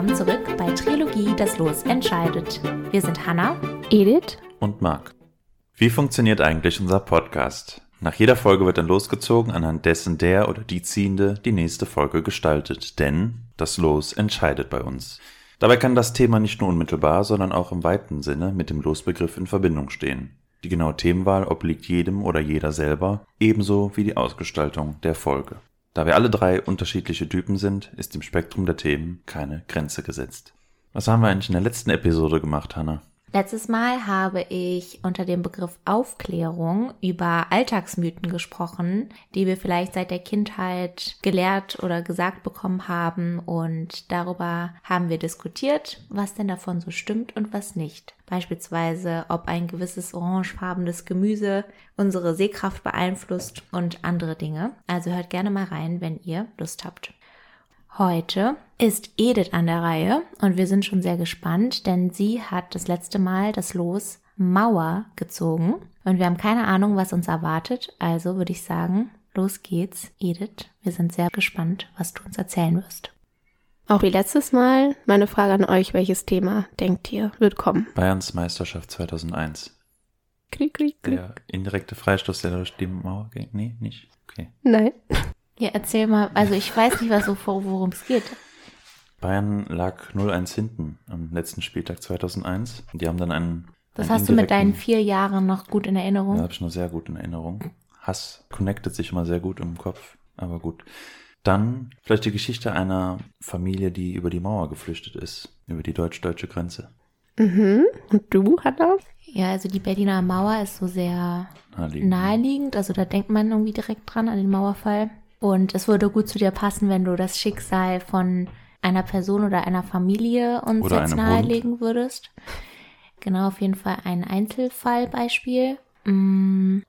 Willkommen zurück bei Trilogie Das Los entscheidet. Wir sind Hanna, Edith und Marc. Wie funktioniert eigentlich unser Podcast? Nach jeder Folge wird dann losgezogen, anhand dessen der oder die Ziehende die nächste Folge gestaltet, denn das Los entscheidet bei uns. Dabei kann das Thema nicht nur unmittelbar, sondern auch im weiten Sinne mit dem Losbegriff in Verbindung stehen. Die genaue Themenwahl obliegt jedem oder jeder selber, ebenso wie die Ausgestaltung der Folge. Da wir alle drei unterschiedliche Typen sind, ist im Spektrum der Themen keine Grenze gesetzt. Was haben wir eigentlich in der letzten Episode gemacht, Hannah? Letztes Mal habe ich unter dem Begriff Aufklärung über Alltagsmythen gesprochen, die wir vielleicht seit der Kindheit gelehrt oder gesagt bekommen haben und darüber haben wir diskutiert, was denn davon so stimmt und was nicht. Beispielsweise, ob ein gewisses orangefarbenes Gemüse unsere Sehkraft beeinflusst und andere Dinge. Also hört gerne mal rein, wenn ihr Lust habt. Heute ist Edith an der Reihe und wir sind schon sehr gespannt, denn sie hat das letzte Mal das Los Mauer gezogen und wir haben keine Ahnung, was uns erwartet. Also würde ich sagen, los geht's, Edith. Wir sind sehr gespannt, was du uns erzählen wirst. Auch wie letztes Mal meine Frage an euch, welches Thema denkt ihr wird kommen? Bayerns Meisterschaft 2001. Krieg, krieg, krieg. Der indirekte Freistoß, der durch die Mauer ging? Nee, nicht? Okay. Nein. Ja, erzähl mal, also ich weiß nicht, was so worum es geht. Bayern lag 0-1 hinten am letzten Spieltag 2001. Die haben dann einen. Das einen hast du mit deinen vier Jahren noch gut in Erinnerung? Ja, habe ich noch sehr gut in Erinnerung. Hass connectet sich immer sehr gut im Kopf, aber gut. Dann vielleicht die Geschichte einer Familie, die über die Mauer geflüchtet ist, über die deutsch-deutsche Grenze. Mhm. Und du, Hannah? Ja, also die Berliner Mauer ist so sehr Naheliegend. naheliegend. Also da denkt man irgendwie direkt dran an den Mauerfall. Und es würde gut zu dir passen, wenn du das Schicksal von einer Person oder einer Familie uns Oder jetzt nahelegen würdest. Genau, auf jeden Fall ein Einzelfallbeispiel. Mm.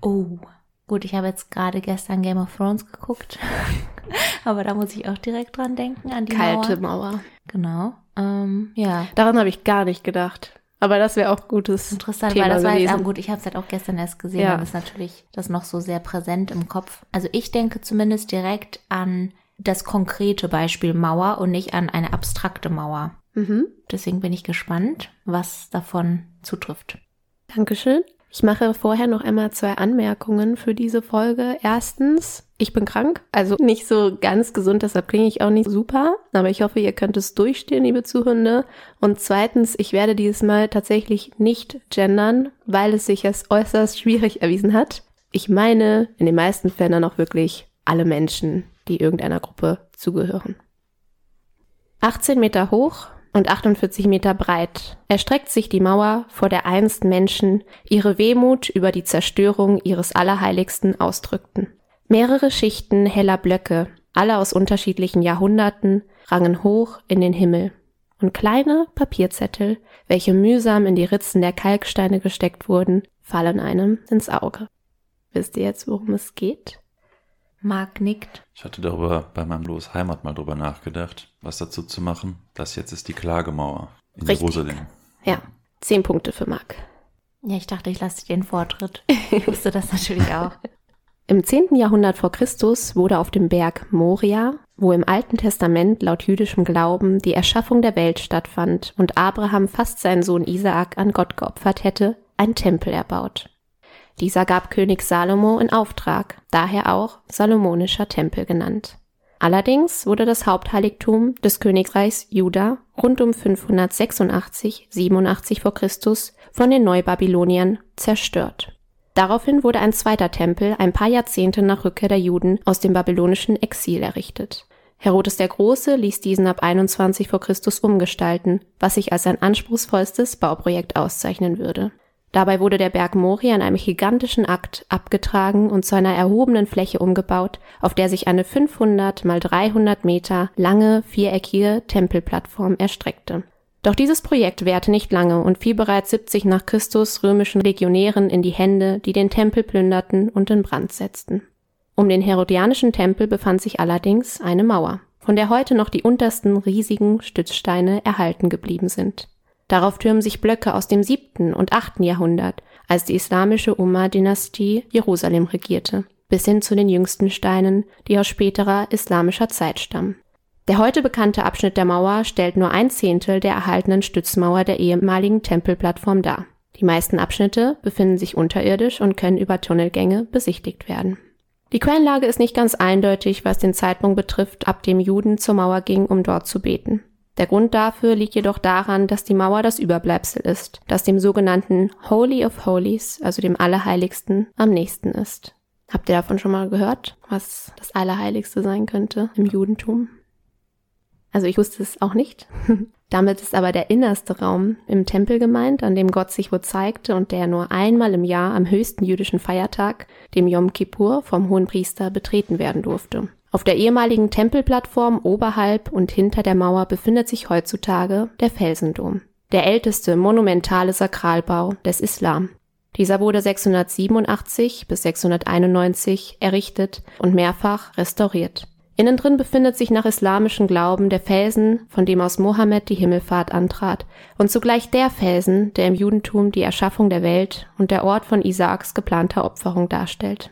Oh, gut, ich habe jetzt gerade gestern Game of Thrones geguckt. Aber da muss ich auch direkt dran denken, an die Kalte Mauer. Mauer. Genau. Ähm, ja. Daran habe ich gar nicht gedacht. Aber das wäre auch gutes Interessant, Thema weil das war jetzt auch gut. Ich habe es halt auch gestern erst gesehen. Ja. Dann ist natürlich das noch so sehr präsent im Kopf. Also ich denke zumindest direkt an das konkrete Beispiel Mauer und nicht an eine abstrakte Mauer. Mhm. Deswegen bin ich gespannt, was davon zutrifft. Dankeschön. Ich mache vorher noch einmal zwei Anmerkungen für diese Folge. Erstens, ich bin krank, also nicht so ganz gesund, deshalb klinge ich auch nicht super, aber ich hoffe, ihr könnt es durchstehen, liebe Zuhörende. Und zweitens, ich werde dieses Mal tatsächlich nicht gendern, weil es sich als äußerst schwierig erwiesen hat. Ich meine in den meisten Fällen dann auch wirklich alle Menschen, die irgendeiner Gruppe zugehören. 18 Meter hoch und 48 Meter breit erstreckt sich die Mauer, vor der einst Menschen ihre Wehmut über die Zerstörung ihres Allerheiligsten ausdrückten. Mehrere Schichten heller Blöcke, alle aus unterschiedlichen Jahrhunderten, rangen hoch in den Himmel. Und kleine Papierzettel, welche mühsam in die Ritzen der Kalksteine gesteckt wurden, fallen einem ins Auge. Wisst ihr jetzt, worum es geht? Marc nickt. Ich hatte darüber bei meinem Los Heimat mal drüber nachgedacht, was dazu zu machen. Das jetzt ist die Klagemauer in Richtig. Jerusalem. Ja, zehn Punkte für Marc. Ja, ich dachte, ich lasse dir den Vortritt. Ich wusste das natürlich auch. Im 10. Jahrhundert vor Christus wurde auf dem Berg Moria, wo im Alten Testament laut jüdischem Glauben die Erschaffung der Welt stattfand und Abraham fast seinen Sohn Isaak an Gott geopfert hätte, ein Tempel erbaut. Dieser gab König Salomo in Auftrag, daher auch Salomonischer Tempel genannt. Allerdings wurde das Hauptheiligtum des Königreichs Juda rund um 586, 87 vor Christus von den Neubabyloniern zerstört. Daraufhin wurde ein zweiter Tempel ein paar Jahrzehnte nach Rückkehr der Juden aus dem babylonischen Exil errichtet. Herodes der Große ließ diesen ab 21 vor Christus umgestalten, was sich als sein anspruchsvollstes Bauprojekt auszeichnen würde. Dabei wurde der Berg Moria in einem gigantischen Akt abgetragen und zu einer erhobenen Fläche umgebaut, auf der sich eine 500 mal 300 Meter lange viereckige Tempelplattform erstreckte. Doch dieses Projekt währte nicht lange und fiel bereits 70 nach Christus römischen Legionären in die Hände, die den Tempel plünderten und in Brand setzten. Um den herodianischen Tempel befand sich allerdings eine Mauer, von der heute noch die untersten riesigen Stützsteine erhalten geblieben sind. Darauf türmen sich Blöcke aus dem siebten und achten Jahrhundert, als die islamische Umma-Dynastie Jerusalem regierte, bis hin zu den jüngsten Steinen, die aus späterer islamischer Zeit stammen. Der heute bekannte Abschnitt der Mauer stellt nur ein Zehntel der erhaltenen Stützmauer der ehemaligen Tempelplattform dar. Die meisten Abschnitte befinden sich unterirdisch und können über Tunnelgänge besichtigt werden. Die Quellenlage ist nicht ganz eindeutig, was den Zeitpunkt betrifft, ab dem Juden zur Mauer gingen, um dort zu beten. Der Grund dafür liegt jedoch daran, dass die Mauer das Überbleibsel ist, das dem sogenannten Holy of Holies, also dem Allerheiligsten, am nächsten ist. Habt ihr davon schon mal gehört, was das Allerheiligste sein könnte im Judentum? Also ich wusste es auch nicht. Damit ist aber der innerste Raum im Tempel gemeint, an dem Gott sich wohl zeigte und der nur einmal im Jahr am höchsten jüdischen Feiertag, dem Yom Kippur, vom Hohenpriester betreten werden durfte. Auf der ehemaligen Tempelplattform oberhalb und hinter der Mauer befindet sich heutzutage der Felsendom, der älteste monumentale Sakralbau des Islam. Dieser wurde 687 bis 691 errichtet und mehrfach restauriert. Innen drin befindet sich nach islamischem Glauben der Felsen, von dem aus Mohammed die Himmelfahrt antrat, und zugleich der Felsen, der im Judentum die Erschaffung der Welt und der Ort von Isaaks geplanter Opferung darstellt.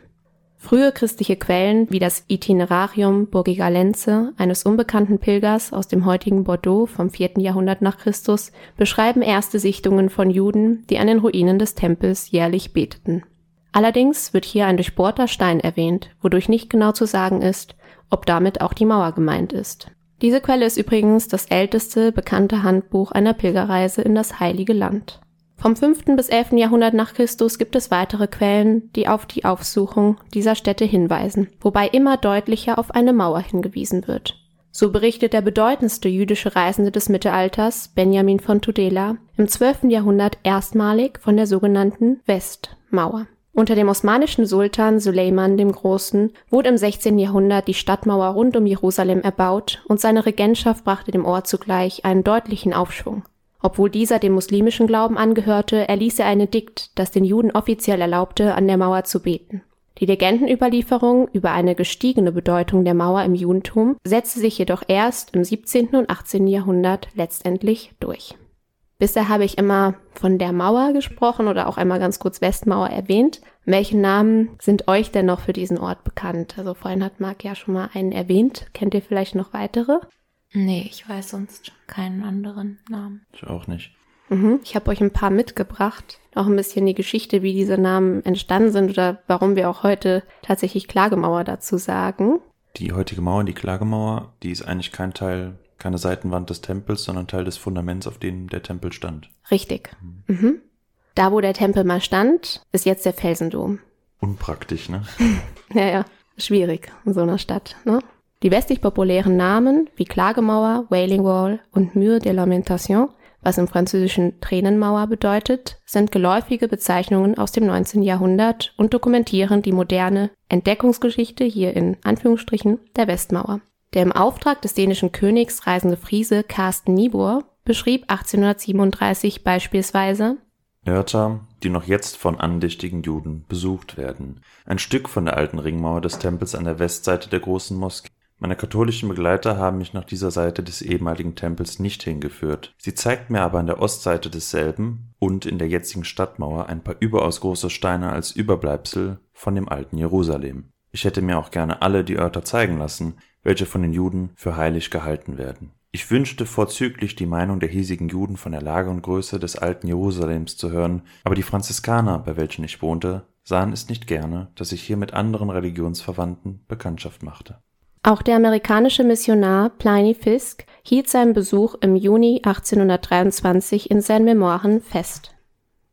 Frühe christliche Quellen wie das Itinerarium Burgigalense eines unbekannten Pilgers aus dem heutigen Bordeaux vom 4. Jahrhundert nach Christus beschreiben erste Sichtungen von Juden, die an den Ruinen des Tempels jährlich beteten. Allerdings wird hier ein durchbohrter Stein erwähnt, wodurch nicht genau zu sagen ist, ob damit auch die Mauer gemeint ist. Diese Quelle ist übrigens das älteste bekannte Handbuch einer Pilgerreise in das Heilige Land. Vom 5. bis 11. Jahrhundert nach Christus gibt es weitere Quellen, die auf die Aufsuchung dieser Städte hinweisen, wobei immer deutlicher auf eine Mauer hingewiesen wird. So berichtet der bedeutendste jüdische Reisende des Mittelalters, Benjamin von Tudela, im 12. Jahrhundert erstmalig von der sogenannten Westmauer. Unter dem osmanischen Sultan Suleiman dem Großen wurde im 16. Jahrhundert die Stadtmauer rund um Jerusalem erbaut und seine Regentschaft brachte dem Ort zugleich einen deutlichen Aufschwung. Obwohl dieser dem muslimischen Glauben angehörte, erließ er ein Edikt, das den Juden offiziell erlaubte, an der Mauer zu beten. Die Legendenüberlieferung über eine gestiegene Bedeutung der Mauer im Judentum setzte sich jedoch erst im 17. und 18. Jahrhundert letztendlich durch. Bisher habe ich immer von der Mauer gesprochen oder auch einmal ganz kurz Westmauer erwähnt. Welche Namen sind euch denn noch für diesen Ort bekannt? Also vorhin hat Marc ja schon mal einen erwähnt. Kennt ihr vielleicht noch weitere? Nee, ich weiß sonst keinen anderen Namen. Ich auch nicht. Mhm. Ich habe euch ein paar mitgebracht. Auch ein bisschen die Geschichte, wie diese Namen entstanden sind oder warum wir auch heute tatsächlich Klagemauer dazu sagen. Die heutige Mauer, die Klagemauer, die ist eigentlich kein Teil keine Seitenwand des Tempels, sondern Teil des Fundaments, auf dem der Tempel stand. Richtig. Mhm. Mhm. Da, wo der Tempel mal stand, ist jetzt der Felsendom. Unpraktisch, ne? ja, ja. Schwierig in so einer Stadt, ne? Die westlich populären Namen wie Klagemauer, Wailing Wall und Mur de Lamentation, was im französischen Tränenmauer bedeutet, sind geläufige Bezeichnungen aus dem 19. Jahrhundert und dokumentieren die moderne Entdeckungsgeschichte hier in Anführungsstrichen der Westmauer. Der im Auftrag des dänischen Königs reisende Friese Carsten Niebuhr beschrieb 1837 beispielsweise Örter, die noch jetzt von andächtigen Juden besucht werden. Ein Stück von der alten Ringmauer des Tempels an der Westseite der großen Moschee. Meine katholischen Begleiter haben mich nach dieser Seite des ehemaligen Tempels nicht hingeführt. Sie zeigt mir aber an der Ostseite desselben und in der jetzigen Stadtmauer ein paar überaus große Steine als Überbleibsel von dem alten Jerusalem. Ich hätte mir auch gerne alle die Örter zeigen lassen, welche von den Juden für heilig gehalten werden. Ich wünschte vorzüglich die Meinung der hiesigen Juden von der Lage und Größe des alten Jerusalems zu hören, aber die Franziskaner, bei welchen ich wohnte, sahen es nicht gerne, dass ich hier mit anderen Religionsverwandten Bekanntschaft machte. Auch der amerikanische Missionar Pliny Fisk hielt seinen Besuch im Juni 1823 in seinen Memoiren fest.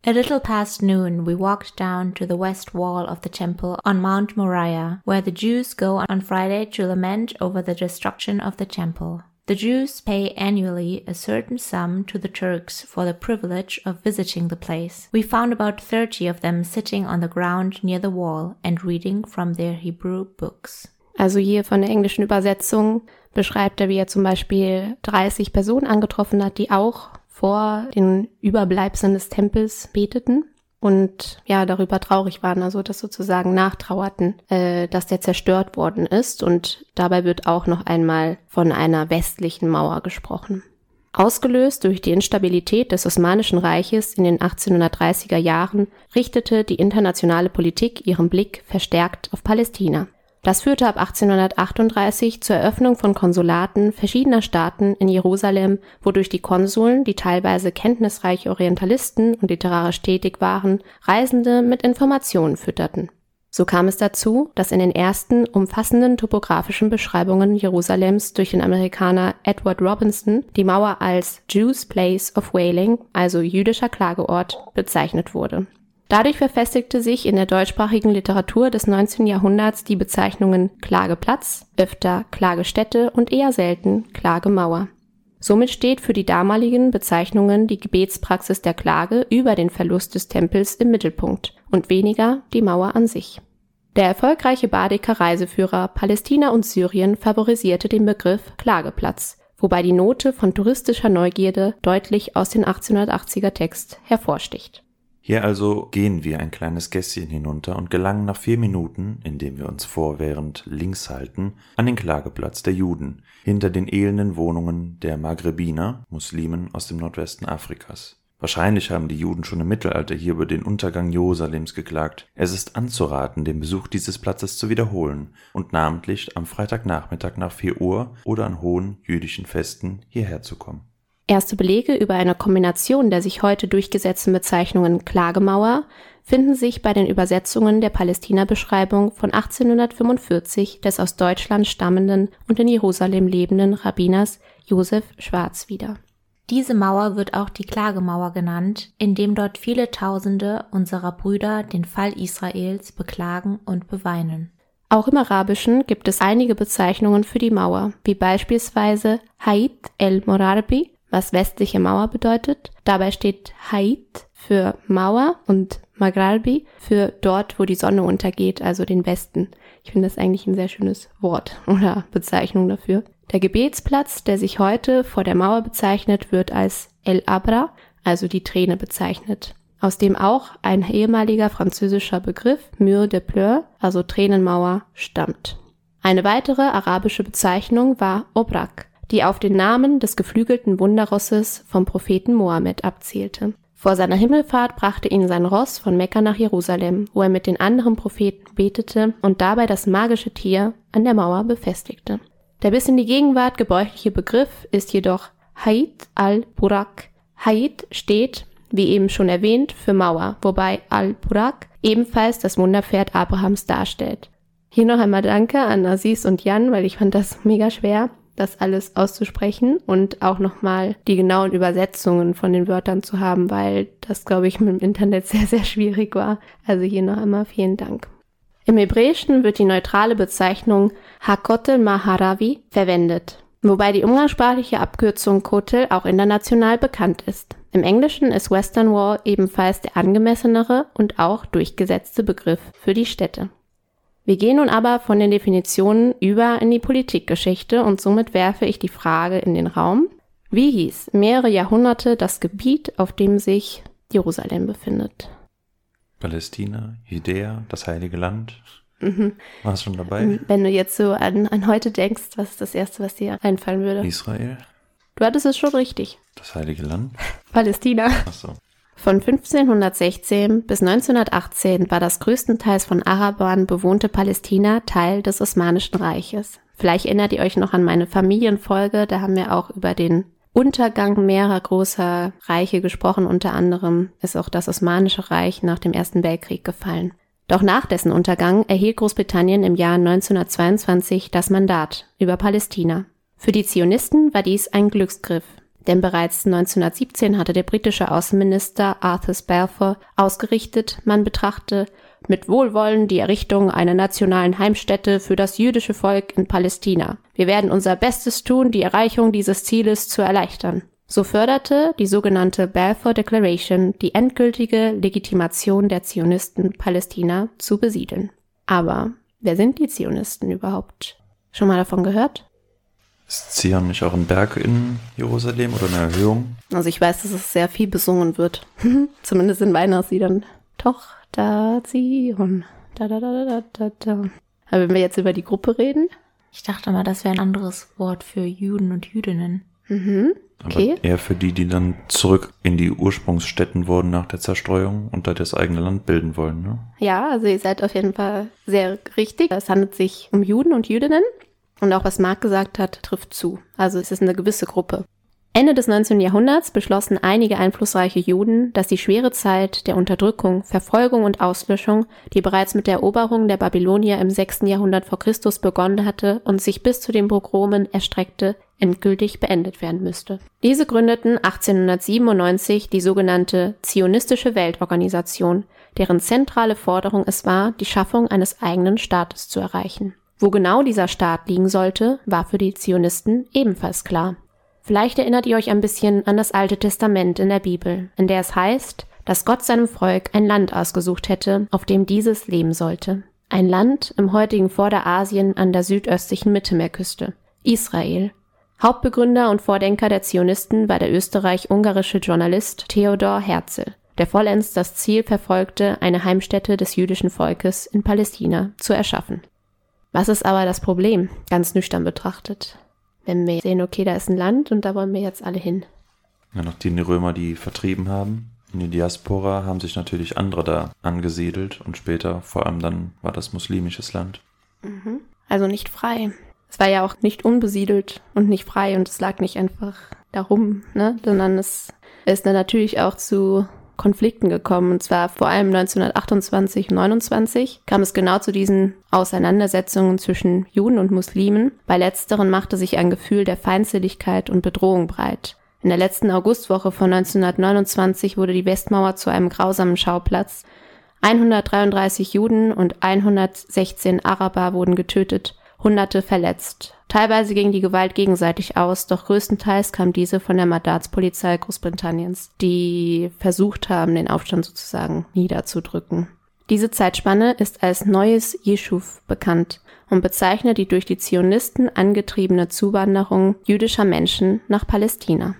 A little past noon, we walked down to the west wall of the temple on Mount Moriah, where the Jews go on Friday to lament over the destruction of the temple. The Jews pay annually a certain sum to the Turks for the privilege of visiting the place. We found about 30 of them sitting on the ground near the wall and reading from their Hebrew books. Also hier von der englischen Übersetzung beschreibt er, wie er zum Beispiel 30 Personen angetroffen hat, die auch vor den Überbleibseln des Tempels beteten und ja darüber traurig waren, also das sozusagen nachtrauerten, äh, dass der zerstört worden ist. Und dabei wird auch noch einmal von einer westlichen Mauer gesprochen. Ausgelöst durch die Instabilität des Osmanischen Reiches in den 1830er Jahren richtete die internationale Politik ihren Blick verstärkt auf Palästina. Das führte ab 1838 zur Eröffnung von Konsulaten verschiedener Staaten in Jerusalem, wodurch die Konsuln, die teilweise kenntnisreiche Orientalisten und literarisch tätig waren, Reisende mit Informationen fütterten. So kam es dazu, dass in den ersten umfassenden topografischen Beschreibungen Jerusalems durch den Amerikaner Edward Robinson die Mauer als Jews Place of Wailing, also jüdischer Klageort, bezeichnet wurde. Dadurch verfestigte sich in der deutschsprachigen Literatur des 19. Jahrhunderts die Bezeichnungen Klageplatz, öfter Klagestätte und eher selten Klagemauer. Somit steht für die damaligen Bezeichnungen die Gebetspraxis der Klage über den Verlust des Tempels im Mittelpunkt und weniger die Mauer an sich. Der erfolgreiche Badeker Reiseführer Palästina und Syrien favorisierte den Begriff Klageplatz, wobei die Note von touristischer Neugierde deutlich aus dem 1880er Text hervorsticht. Hier also gehen wir ein kleines Gässchen hinunter und gelangen nach vier Minuten, indem wir uns vorwährend links halten, an den Klageplatz der Juden, hinter den elenden Wohnungen der Maghrebiner, Muslimen aus dem Nordwesten Afrikas. Wahrscheinlich haben die Juden schon im Mittelalter hier über den Untergang Jerusalems geklagt. Es ist anzuraten, den Besuch dieses Platzes zu wiederholen und namentlich am Freitagnachmittag nach vier Uhr oder an hohen jüdischen Festen hierher zu kommen. Erste Belege über eine Kombination der sich heute durchgesetzten Bezeichnungen Klagemauer finden sich bei den Übersetzungen der Palästina-Beschreibung von 1845 des aus Deutschland stammenden und in Jerusalem lebenden Rabbiners Josef Schwarz wieder. Diese Mauer wird auch die Klagemauer genannt, indem dort viele Tausende unserer Brüder den Fall Israels beklagen und beweinen. Auch im Arabischen gibt es einige Bezeichnungen für die Mauer, wie beispielsweise Haid el-Morarbi, was westliche Mauer bedeutet. Dabei steht Haid für Mauer und Maghralbi für dort, wo die Sonne untergeht, also den Westen. Ich finde das eigentlich ein sehr schönes Wort oder Bezeichnung dafür. Der Gebetsplatz, der sich heute vor der Mauer bezeichnet, wird als El Abra, also die Träne bezeichnet, aus dem auch ein ehemaliger französischer Begriff Mur de Pleurs, also Tränenmauer, stammt. Eine weitere arabische Bezeichnung war Obrak, die auf den Namen des geflügelten Wunderrosses vom Propheten Mohammed abzielte. Vor seiner Himmelfahrt brachte ihn sein Ross von Mekka nach Jerusalem, wo er mit den anderen Propheten betete und dabei das magische Tier an der Mauer befestigte. Der bis in die Gegenwart gebräuchliche Begriff ist jedoch Haid al-Burak. Haid steht, wie eben schon erwähnt, für Mauer, wobei al-Burak ebenfalls das Wunderpferd Abrahams darstellt. Hier noch einmal Danke an Aziz und Jan, weil ich fand das mega schwer das alles auszusprechen und auch nochmal die genauen Übersetzungen von den Wörtern zu haben, weil das, glaube ich, mit dem Internet sehr, sehr schwierig war. Also hier noch einmal vielen Dank. Im Hebräischen wird die neutrale Bezeichnung Hakotel Maharavi verwendet, wobei die umgangssprachliche Abkürzung Kotel auch international bekannt ist. Im Englischen ist Western Wall ebenfalls der angemessenere und auch durchgesetzte Begriff für die Städte. Wir gehen nun aber von den Definitionen über in die Politikgeschichte und somit werfe ich die Frage in den Raum, wie hieß mehrere Jahrhunderte das Gebiet, auf dem sich Jerusalem befindet? Palästina, Judäa, das Heilige Land. Mhm. Warst schon dabei? Wenn du jetzt so an, an heute denkst, was ist das Erste, was dir einfallen würde? Israel. Du hattest es schon richtig. Das Heilige Land. Palästina. Ach so. Von 1516 bis 1918 war das größtenteils von Arabern bewohnte Palästina Teil des Osmanischen Reiches. Vielleicht erinnert ihr euch noch an meine Familienfolge, da haben wir auch über den Untergang mehrerer großer Reiche gesprochen, unter anderem ist auch das Osmanische Reich nach dem Ersten Weltkrieg gefallen. Doch nach dessen Untergang erhielt Großbritannien im Jahr 1922 das Mandat über Palästina. Für die Zionisten war dies ein Glücksgriff, denn bereits 1917 hatte der britische Außenminister Arthur Balfour ausgerichtet, man betrachte mit Wohlwollen die Errichtung einer nationalen Heimstätte für das jüdische Volk in Palästina. Wir werden unser Bestes tun, die Erreichung dieses Zieles zu erleichtern. So förderte die sogenannte Balfour Declaration die endgültige Legitimation der Zionisten, Palästina zu besiedeln. Aber wer sind die Zionisten überhaupt? Schon mal davon gehört? Ist Zion nicht auch ein Berg in Jerusalem oder eine Erhöhung? Also ich weiß, dass es sehr viel besungen wird. Zumindest in Weihnachtsliedern. Tochter Zion. Da, da, da, da, da, da. Aber wenn wir jetzt über die Gruppe reden? Ich dachte mal, das wäre ein anderes Wort für Juden und Jüdinnen. Mhm. Okay. Aber eher für die, die dann zurück in die Ursprungsstätten wurden nach der Zerstreuung und da das eigene Land bilden wollen. Ne? Ja, also ihr seid auf jeden Fall sehr richtig. Es handelt sich um Juden und Jüdinnen. Und auch was Marc gesagt hat, trifft zu. Also es ist eine gewisse Gruppe. Ende des 19. Jahrhunderts beschlossen einige einflussreiche Juden, dass die schwere Zeit der Unterdrückung, Verfolgung und Auslöschung, die bereits mit der Eroberung der Babylonier im 6. Jahrhundert vor Christus begonnen hatte und sich bis zu den Pogromen erstreckte, endgültig beendet werden müsste. Diese gründeten 1897 die sogenannte Zionistische Weltorganisation, deren zentrale Forderung es war, die Schaffung eines eigenen Staates zu erreichen. Wo genau dieser Staat liegen sollte, war für die Zionisten ebenfalls klar. Vielleicht erinnert ihr euch ein bisschen an das Alte Testament in der Bibel, in der es heißt, dass Gott seinem Volk ein Land ausgesucht hätte, auf dem dieses leben sollte. Ein Land im heutigen Vorderasien an der südöstlichen Mittelmeerküste. Israel. Hauptbegründer und Vordenker der Zionisten war der österreich-ungarische Journalist Theodor Herzl, der vollends das Ziel verfolgte, eine Heimstätte des jüdischen Volkes in Palästina zu erschaffen. Was ist aber das Problem, ganz nüchtern betrachtet? wenn wir sehen, okay, da ist ein Land und da wollen wir jetzt alle hin. Ja, nachdem die Römer die vertrieben haben, in die Diaspora haben sich natürlich andere da angesiedelt und später vor allem dann war das muslimisches Land. Mhm. Also nicht frei. Es war ja auch nicht unbesiedelt und nicht frei und es lag nicht einfach darum, ne, sondern es ist dann natürlich auch zu Konflikten gekommen. Und zwar vor allem 1928 und 29 kam es genau zu diesen Auseinandersetzungen zwischen Juden und Muslimen. Bei letzteren machte sich ein Gefühl der Feindseligkeit und Bedrohung breit. In der letzten Augustwoche von 1929 wurde die Westmauer zu einem grausamen Schauplatz. 133 Juden und 116 Araber wurden getötet, Hunderte verletzt. Teilweise ging die Gewalt gegenseitig aus, doch größtenteils kam diese von der Mandatspolizei Großbritanniens, die versucht haben, den Aufstand sozusagen niederzudrücken. Diese Zeitspanne ist als Neues Jeschuv bekannt und bezeichnet die durch die Zionisten angetriebene Zuwanderung jüdischer Menschen nach Palästina.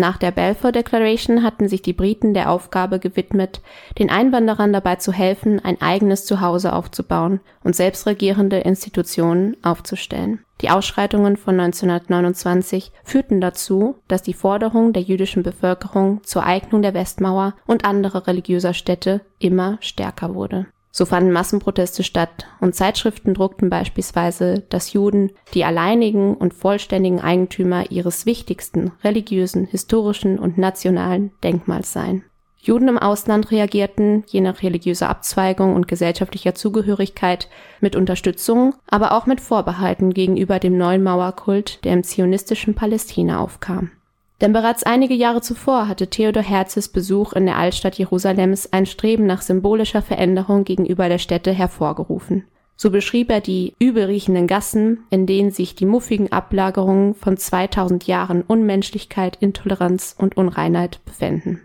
Nach der Balfour Declaration hatten sich die Briten der Aufgabe gewidmet, den Einwanderern dabei zu helfen, ein eigenes Zuhause aufzubauen und selbstregierende Institutionen aufzustellen. Die Ausschreitungen von 1929 führten dazu, dass die Forderung der jüdischen Bevölkerung zur Eignung der Westmauer und anderer religiöser Städte immer stärker wurde so fanden Massenproteste statt und Zeitschriften druckten beispielsweise, dass Juden die alleinigen und vollständigen Eigentümer ihres wichtigsten religiösen, historischen und nationalen Denkmals seien. Juden im Ausland reagierten, je nach religiöser Abzweigung und gesellschaftlicher Zugehörigkeit, mit Unterstützung, aber auch mit Vorbehalten gegenüber dem neuen Mauerkult, der im zionistischen Palästina aufkam. Denn bereits einige Jahre zuvor hatte Theodor Herzls Besuch in der Altstadt Jerusalems ein Streben nach symbolischer Veränderung gegenüber der Städte hervorgerufen. So beschrieb er die übelriechenden Gassen, in denen sich die muffigen Ablagerungen von 2000 Jahren Unmenschlichkeit, Intoleranz und Unreinheit befänden.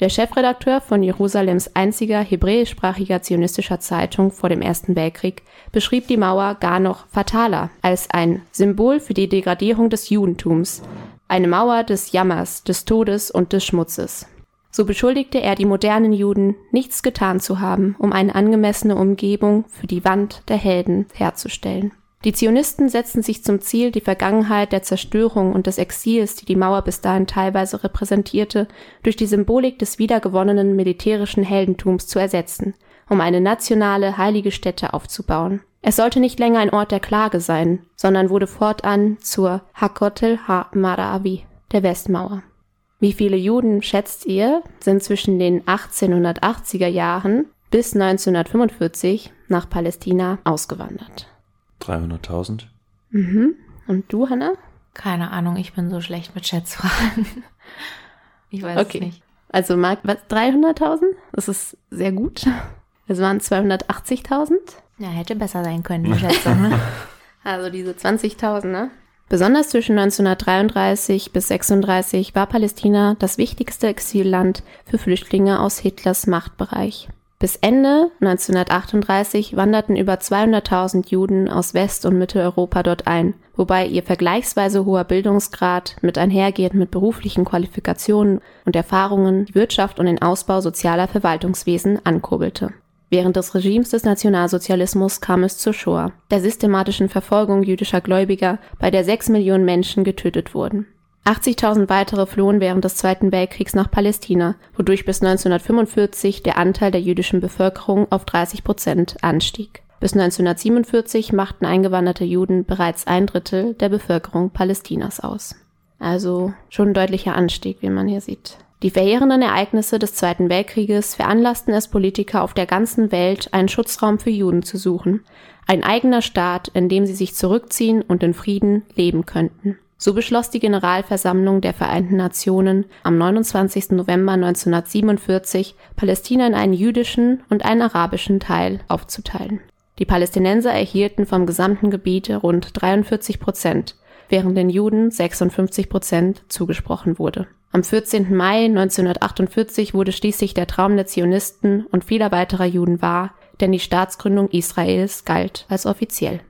Der Chefredakteur von Jerusalems einziger hebräischsprachiger zionistischer Zeitung vor dem Ersten Weltkrieg beschrieb die Mauer gar noch fataler als ein Symbol für die Degradierung des Judentums, eine Mauer des Jammers, des Todes und des Schmutzes. So beschuldigte er die modernen Juden, nichts getan zu haben, um eine angemessene Umgebung für die Wand der Helden herzustellen. Die Zionisten setzten sich zum Ziel, die Vergangenheit der Zerstörung und des Exils, die die Mauer bis dahin teilweise repräsentierte, durch die Symbolik des wiedergewonnenen militärischen Heldentums zu ersetzen, um eine nationale heilige Stätte aufzubauen. Es sollte nicht länger ein Ort der Klage sein, sondern wurde fortan zur Hakotel ha-Maravi, der Westmauer. Wie viele Juden, schätzt ihr, sind zwischen den 1880er Jahren bis 1945 nach Palästina ausgewandert? 300.000. Mhm. Und du, Hannah? Keine Ahnung, ich bin so schlecht mit Schätzfragen. Ich weiß okay. es nicht. Also Marc, was, 300.000? Das ist sehr gut. Es waren 280.000. Ja, hätte besser sein können, die Schätzung. Ne? also diese 20.000, ne? Besonders zwischen 1933 bis 36 war Palästina das wichtigste Exilland für Flüchtlinge aus Hitlers Machtbereich. Bis Ende 1938 wanderten über 200.000 Juden aus West- und Mitteleuropa dort ein, wobei ihr vergleichsweise hoher Bildungsgrad mit einhergehend mit beruflichen Qualifikationen und Erfahrungen die Wirtschaft und den Ausbau sozialer Verwaltungswesen ankurbelte. Während des Regimes des Nationalsozialismus kam es zur Shoah, der systematischen Verfolgung jüdischer Gläubiger, bei der sechs Millionen Menschen getötet wurden. 80.000 weitere flohen während des Zweiten Weltkriegs nach Palästina, wodurch bis 1945 der Anteil der jüdischen Bevölkerung auf 30 Prozent anstieg. Bis 1947 machten eingewanderte Juden bereits ein Drittel der Bevölkerung Palästinas aus. Also schon ein deutlicher Anstieg, wie man hier sieht. Die verheerenden Ereignisse des Zweiten Weltkrieges veranlassten es Politiker auf der ganzen Welt, einen Schutzraum für Juden zu suchen, ein eigener Staat, in dem sie sich zurückziehen und in Frieden leben könnten. So beschloss die Generalversammlung der Vereinten Nationen am 29. November 1947, Palästina in einen jüdischen und einen arabischen Teil aufzuteilen. Die Palästinenser erhielten vom gesamten Gebiet rund 43 Prozent, während den Juden 56 Prozent zugesprochen wurde. Am 14. Mai 1948 wurde schließlich der Traum der Zionisten und vieler weiterer Juden wahr, denn die Staatsgründung Israels galt als offiziell.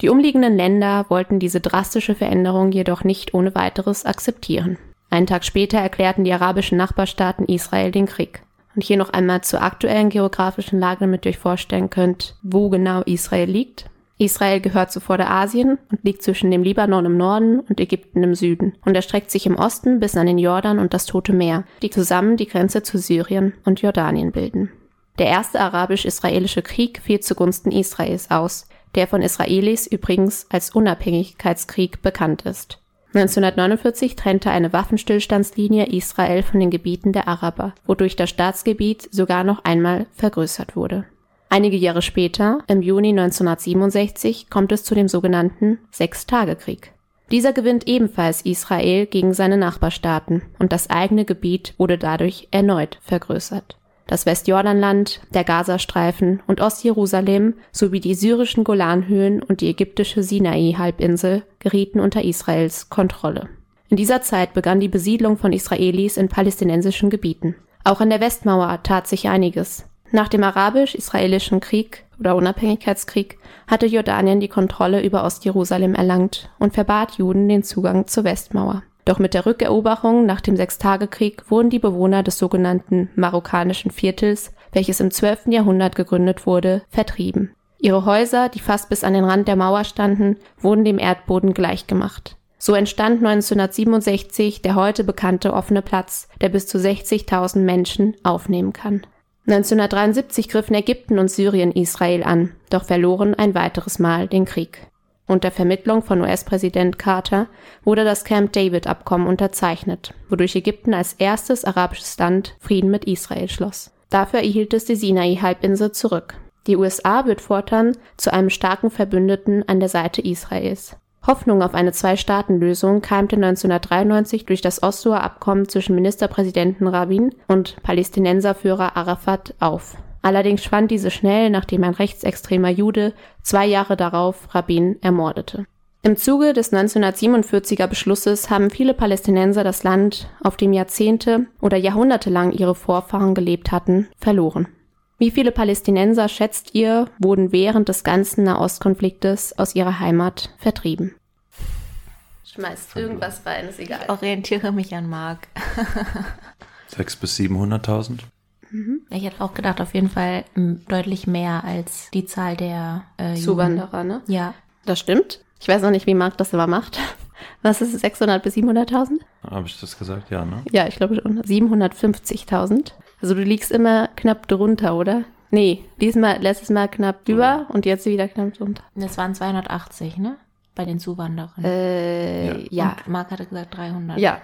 Die umliegenden Länder wollten diese drastische Veränderung jedoch nicht ohne weiteres akzeptieren. Einen Tag später erklärten die arabischen Nachbarstaaten Israel den Krieg. Und hier noch einmal zur aktuellen geografischen Lage, damit ihr euch vorstellen könnt, wo genau Israel liegt. Israel gehört zu Vorderasien und liegt zwischen dem Libanon im Norden und Ägypten im Süden und erstreckt sich im Osten bis an den Jordan und das Tote Meer, die zusammen die Grenze zu Syrien und Jordanien bilden. Der erste arabisch-israelische Krieg fiel zugunsten Israels aus, der von Israelis übrigens als Unabhängigkeitskrieg bekannt ist. 1949 trennte eine Waffenstillstandslinie Israel von den Gebieten der Araber, wodurch das Staatsgebiet sogar noch einmal vergrößert wurde. Einige Jahre später, im Juni 1967, kommt es zu dem sogenannten Sechstagekrieg. Dieser gewinnt ebenfalls Israel gegen seine Nachbarstaaten und das eigene Gebiet wurde dadurch erneut vergrößert. Das Westjordanland, der Gazastreifen und Ostjerusalem sowie die syrischen Golanhöhen und die ägyptische Sinai-Halbinsel gerieten unter Israels Kontrolle. In dieser Zeit begann die Besiedlung von Israelis in palästinensischen Gebieten. Auch an der Westmauer tat sich einiges. Nach dem arabisch-israelischen Krieg oder Unabhängigkeitskrieg hatte Jordanien die Kontrolle über Ostjerusalem erlangt und verbat Juden den Zugang zur Westmauer. Doch mit der Rückeroberung nach dem Sechstagekrieg wurden die Bewohner des sogenannten marokkanischen Viertels, welches im 12. Jahrhundert gegründet wurde, vertrieben. Ihre Häuser, die fast bis an den Rand der Mauer standen, wurden dem Erdboden gleichgemacht. So entstand 1967 der heute bekannte offene Platz, der bis zu 60.000 Menschen aufnehmen kann. 1973 griffen Ägypten und Syrien Israel an, doch verloren ein weiteres Mal den Krieg. Unter Vermittlung von US-Präsident Carter wurde das Camp David-Abkommen unterzeichnet, wodurch Ägypten als erstes arabisches Land Frieden mit Israel schloss. Dafür erhielt es die Sinai-Halbinsel zurück. Die USA wird fortan zu einem starken Verbündeten an der Seite Israels. Hoffnung auf eine Zwei-Staaten-Lösung keimte 1993 durch das Osloer Abkommen zwischen Ministerpräsidenten Rabin und Palästinenserführer Arafat auf. Allerdings schwand diese schnell, nachdem ein rechtsextremer Jude zwei Jahre darauf Rabin ermordete. Im Zuge des 1947er Beschlusses haben viele Palästinenser das Land, auf dem Jahrzehnte oder Jahrhunderte lang ihre Vorfahren gelebt hatten, verloren. Wie viele Palästinenser, schätzt ihr, wurden während des ganzen Nahostkonfliktes aus ihrer Heimat vertrieben? Schmeißt irgendwas rein, ist egal. Ich orientiere mich an Mark. 600.000 bis 700.000? Mhm. Ich hätte auch gedacht, auf jeden Fall deutlich mehr als die Zahl der äh, Zuwanderer, ne? Ja. Das stimmt. Ich weiß noch nicht, wie Mark das immer macht. Was ist es, 600.000 bis 700.000? Habe ich das gesagt? Ja, ne? Ja, ich glaube schon. 750.000. Also du liegst immer knapp drunter, oder? Nee, diesmal, letztes Mal knapp drüber und jetzt wieder knapp drunter. Das waren 280, ne? Bei den Zuwanderern. Äh, ja. ja. Marc hatte gesagt 300. Ja.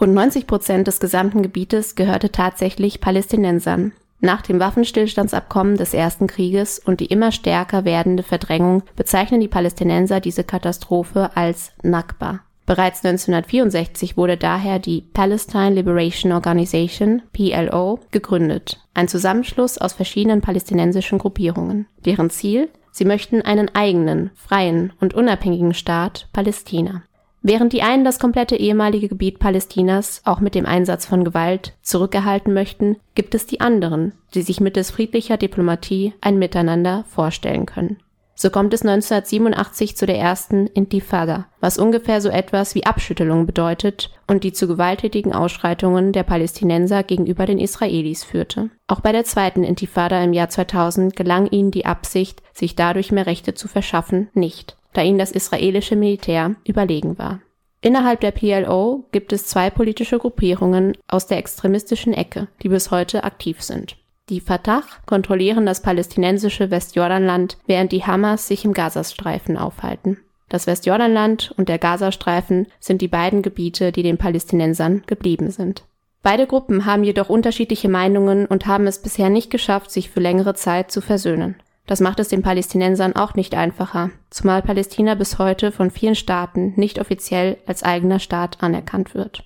Rund 90 Prozent des gesamten Gebietes gehörte tatsächlich Palästinensern. Nach dem Waffenstillstandsabkommen des Ersten Krieges und die immer stärker werdende Verdrängung bezeichnen die Palästinenser diese Katastrophe als Nakba. Bereits 1964 wurde daher die Palestine Liberation Organization (PLO) gegründet, ein Zusammenschluss aus verschiedenen palästinensischen Gruppierungen. Deren Ziel: Sie möchten einen eigenen, freien und unabhängigen Staat Palästina. Während die einen das komplette ehemalige Gebiet Palästinas auch mit dem Einsatz von Gewalt zurückerhalten möchten, gibt es die anderen, die sich mittels friedlicher Diplomatie ein Miteinander vorstellen können so kommt es 1987 zu der ersten Intifada, was ungefähr so etwas wie Abschüttelung bedeutet und die zu gewalttätigen Ausschreitungen der Palästinenser gegenüber den Israelis führte. Auch bei der zweiten Intifada im Jahr 2000 gelang ihnen die Absicht, sich dadurch mehr Rechte zu verschaffen, nicht, da ihnen das israelische Militär überlegen war. Innerhalb der PLO gibt es zwei politische Gruppierungen aus der extremistischen Ecke, die bis heute aktiv sind. Die Fatah kontrollieren das palästinensische Westjordanland, während die Hamas sich im Gazastreifen aufhalten. Das Westjordanland und der Gazastreifen sind die beiden Gebiete, die den Palästinensern geblieben sind. Beide Gruppen haben jedoch unterschiedliche Meinungen und haben es bisher nicht geschafft, sich für längere Zeit zu versöhnen. Das macht es den Palästinensern auch nicht einfacher, zumal Palästina bis heute von vielen Staaten nicht offiziell als eigener Staat anerkannt wird.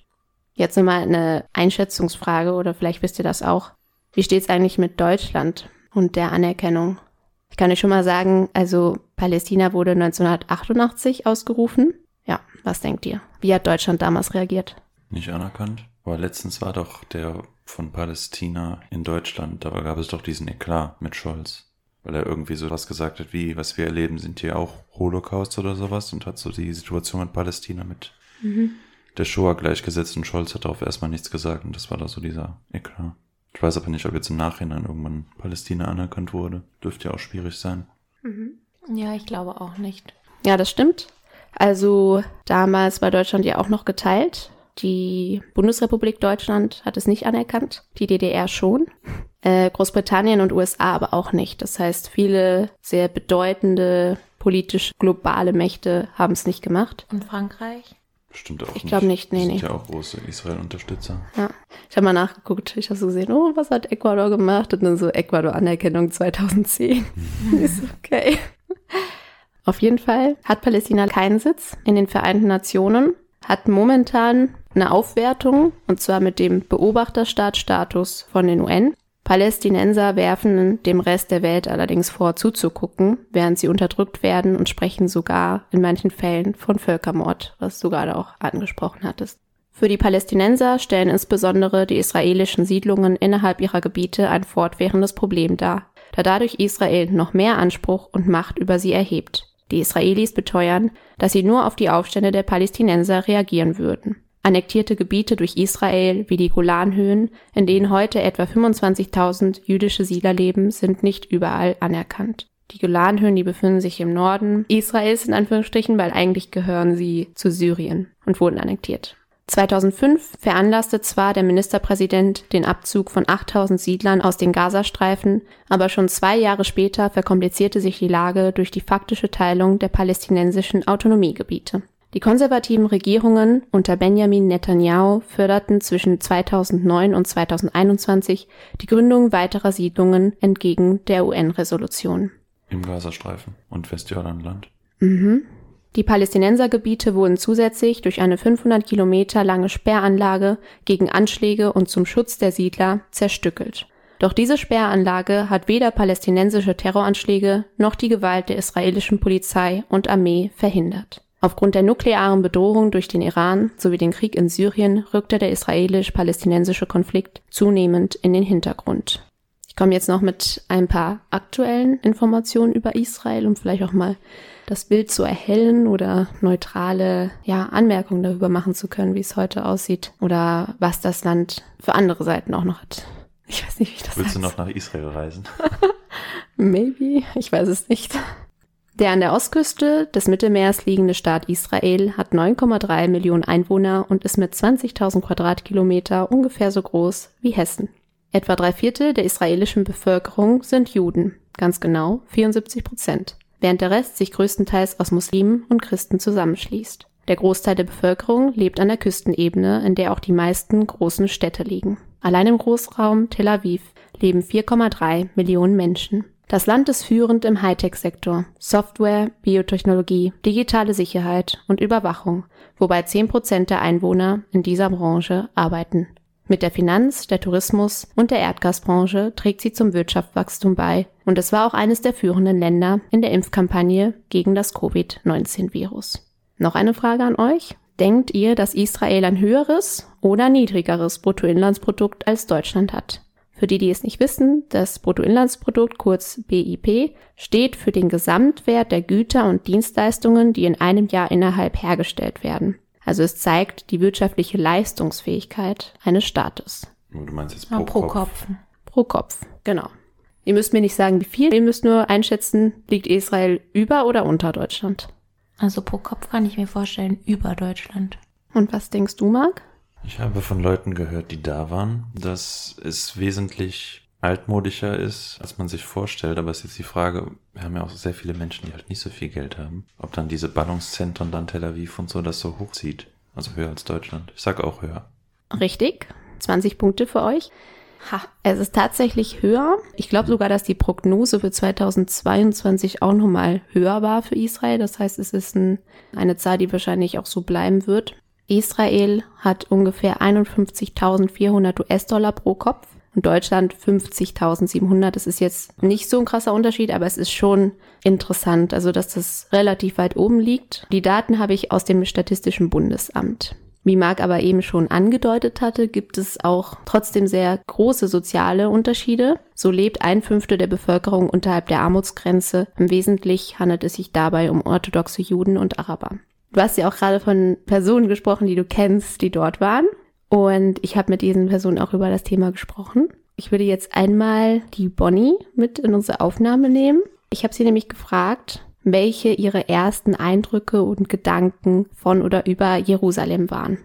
Jetzt nochmal eine Einschätzungsfrage oder vielleicht wisst ihr das auch. Wie steht's eigentlich mit Deutschland und der Anerkennung? Ich kann euch schon mal sagen, also Palästina wurde 1988 ausgerufen. Ja, was denkt ihr? Wie hat Deutschland damals reagiert? Nicht anerkannt. Aber letztens war doch der von Palästina in Deutschland, da gab es doch diesen Eklat mit Scholz. Weil er irgendwie sowas gesagt hat, wie, was wir erleben, sind hier auch Holocaust oder sowas und hat so die Situation mit Palästina mit mhm. der Shoah gleichgesetzt und Scholz hat darauf erstmal nichts gesagt und das war da so dieser Eklat. Ich weiß aber nicht, ob jetzt im Nachhinein irgendwann Palästina anerkannt wurde. Dürfte ja auch schwierig sein. Mhm. Ja, ich glaube auch nicht. Ja, das stimmt. Also damals war Deutschland ja auch noch geteilt. Die Bundesrepublik Deutschland hat es nicht anerkannt, die DDR schon. Äh, Großbritannien und USA aber auch nicht. Das heißt, viele sehr bedeutende politisch globale Mächte haben es nicht gemacht. Und Frankreich? Bestimmt auch ich glaube nicht, nee, nee. Sind ja auch große Israel-Unterstützer. Ja. Ich habe mal nachgeguckt. Ich habe so gesehen, oh, was hat Ecuador gemacht? Und dann so Ecuador-Anerkennung 2010. ist okay. Auf jeden Fall hat Palästina keinen Sitz in den Vereinten Nationen, hat momentan eine Aufwertung, und zwar mit dem Beobachterstaatstatus von den UN. Palästinenser werfen dem Rest der Welt allerdings vor, zuzugucken, während sie unterdrückt werden und sprechen sogar in manchen Fällen von Völkermord, was du gerade auch angesprochen hattest. Für die Palästinenser stellen insbesondere die israelischen Siedlungen innerhalb ihrer Gebiete ein fortwährendes Problem dar, da dadurch Israel noch mehr Anspruch und Macht über sie erhebt. Die Israelis beteuern, dass sie nur auf die Aufstände der Palästinenser reagieren würden annektierte Gebiete durch Israel wie die Golanhöhen, in denen heute etwa 25.000 jüdische Siedler leben, sind nicht überall anerkannt. Die Golanhöhen, die befinden sich im Norden Israels in Anführungsstrichen, weil eigentlich gehören sie zu Syrien und wurden annektiert. 2005 veranlasste zwar der Ministerpräsident den Abzug von 8000 Siedlern aus den Gazastreifen, aber schon zwei Jahre später verkomplizierte sich die Lage durch die faktische Teilung der palästinensischen Autonomiegebiete. Die konservativen Regierungen unter Benjamin Netanyahu förderten zwischen 2009 und 2021 die Gründung weiterer Siedlungen entgegen der UN-Resolution. Im Gazastreifen und Westjordanland. Mhm. Die Palästinensergebiete wurden zusätzlich durch eine 500 Kilometer lange Sperranlage gegen Anschläge und zum Schutz der Siedler zerstückelt. Doch diese Sperranlage hat weder palästinensische Terroranschläge noch die Gewalt der israelischen Polizei und Armee verhindert. Aufgrund der nuklearen Bedrohung durch den Iran sowie den Krieg in Syrien rückte der israelisch-palästinensische Konflikt zunehmend in den Hintergrund. Ich komme jetzt noch mit ein paar aktuellen Informationen über Israel, um vielleicht auch mal das Bild zu erhellen oder neutrale ja, Anmerkungen darüber machen zu können, wie es heute aussieht oder was das Land für andere Seiten auch noch hat. Ich weiß nicht, wie ich das Willst heißt. du noch nach Israel reisen? Maybe, ich weiß es nicht. Der an der Ostküste des Mittelmeers liegende Staat Israel hat 9,3 Millionen Einwohner und ist mit 20.000 Quadratkilometer ungefähr so groß wie Hessen. Etwa drei Viertel der israelischen Bevölkerung sind Juden, ganz genau 74 Prozent, während der Rest sich größtenteils aus Muslimen und Christen zusammenschließt. Der Großteil der Bevölkerung lebt an der Küstenebene, in der auch die meisten großen Städte liegen. Allein im Großraum Tel Aviv leben 4,3 Millionen Menschen. Das Land ist führend im Hightech-Sektor, Software, Biotechnologie, digitale Sicherheit und Überwachung, wobei 10 Prozent der Einwohner in dieser Branche arbeiten. Mit der Finanz-, der Tourismus- und der Erdgasbranche trägt sie zum Wirtschaftswachstum bei und es war auch eines der führenden Länder in der Impfkampagne gegen das Covid-19-Virus. Noch eine Frage an euch. Denkt ihr, dass Israel ein höheres oder niedrigeres Bruttoinlandsprodukt als Deutschland hat? Für die, die es nicht wissen, das Bruttoinlandsprodukt, kurz BIP, steht für den Gesamtwert der Güter und Dienstleistungen, die in einem Jahr innerhalb hergestellt werden. Also es zeigt die wirtschaftliche Leistungsfähigkeit eines Staates. Du meinst jetzt pro, ja, pro Kopf. Kopf. Pro Kopf, genau. Ihr müsst mir nicht sagen, wie viel. Ihr müsst nur einschätzen, liegt Israel über oder unter Deutschland? Also pro Kopf kann ich mir vorstellen, über Deutschland. Und was denkst du, Marc? Ich habe von Leuten gehört, die da waren, dass es wesentlich altmodischer ist, als man sich vorstellt. Aber es ist jetzt die Frage, wir haben ja auch sehr viele Menschen, die halt nicht so viel Geld haben, ob dann diese Ballungszentren dann Tel Aviv und so das so hochzieht. Also höher als Deutschland. Ich sag auch höher. Richtig. 20 Punkte für euch. Ha, es ist tatsächlich höher. Ich glaube sogar, dass die Prognose für 2022 auch nochmal höher war für Israel. Das heißt, es ist ein, eine Zahl, die wahrscheinlich auch so bleiben wird. Israel hat ungefähr 51.400 US-Dollar pro Kopf und Deutschland 50.700. Das ist jetzt nicht so ein krasser Unterschied, aber es ist schon interessant, also dass das relativ weit oben liegt. Die Daten habe ich aus dem Statistischen Bundesamt. Wie Marc aber eben schon angedeutet hatte, gibt es auch trotzdem sehr große soziale Unterschiede. So lebt ein Fünftel der Bevölkerung unterhalb der Armutsgrenze. Im Wesentlichen handelt es sich dabei um orthodoxe Juden und Araber. Du hast ja auch gerade von Personen gesprochen, die du kennst, die dort waren. Und ich habe mit diesen Personen auch über das Thema gesprochen. Ich würde jetzt einmal die Bonnie mit in unsere Aufnahme nehmen. Ich habe sie nämlich gefragt, welche ihre ersten Eindrücke und Gedanken von oder über Jerusalem waren.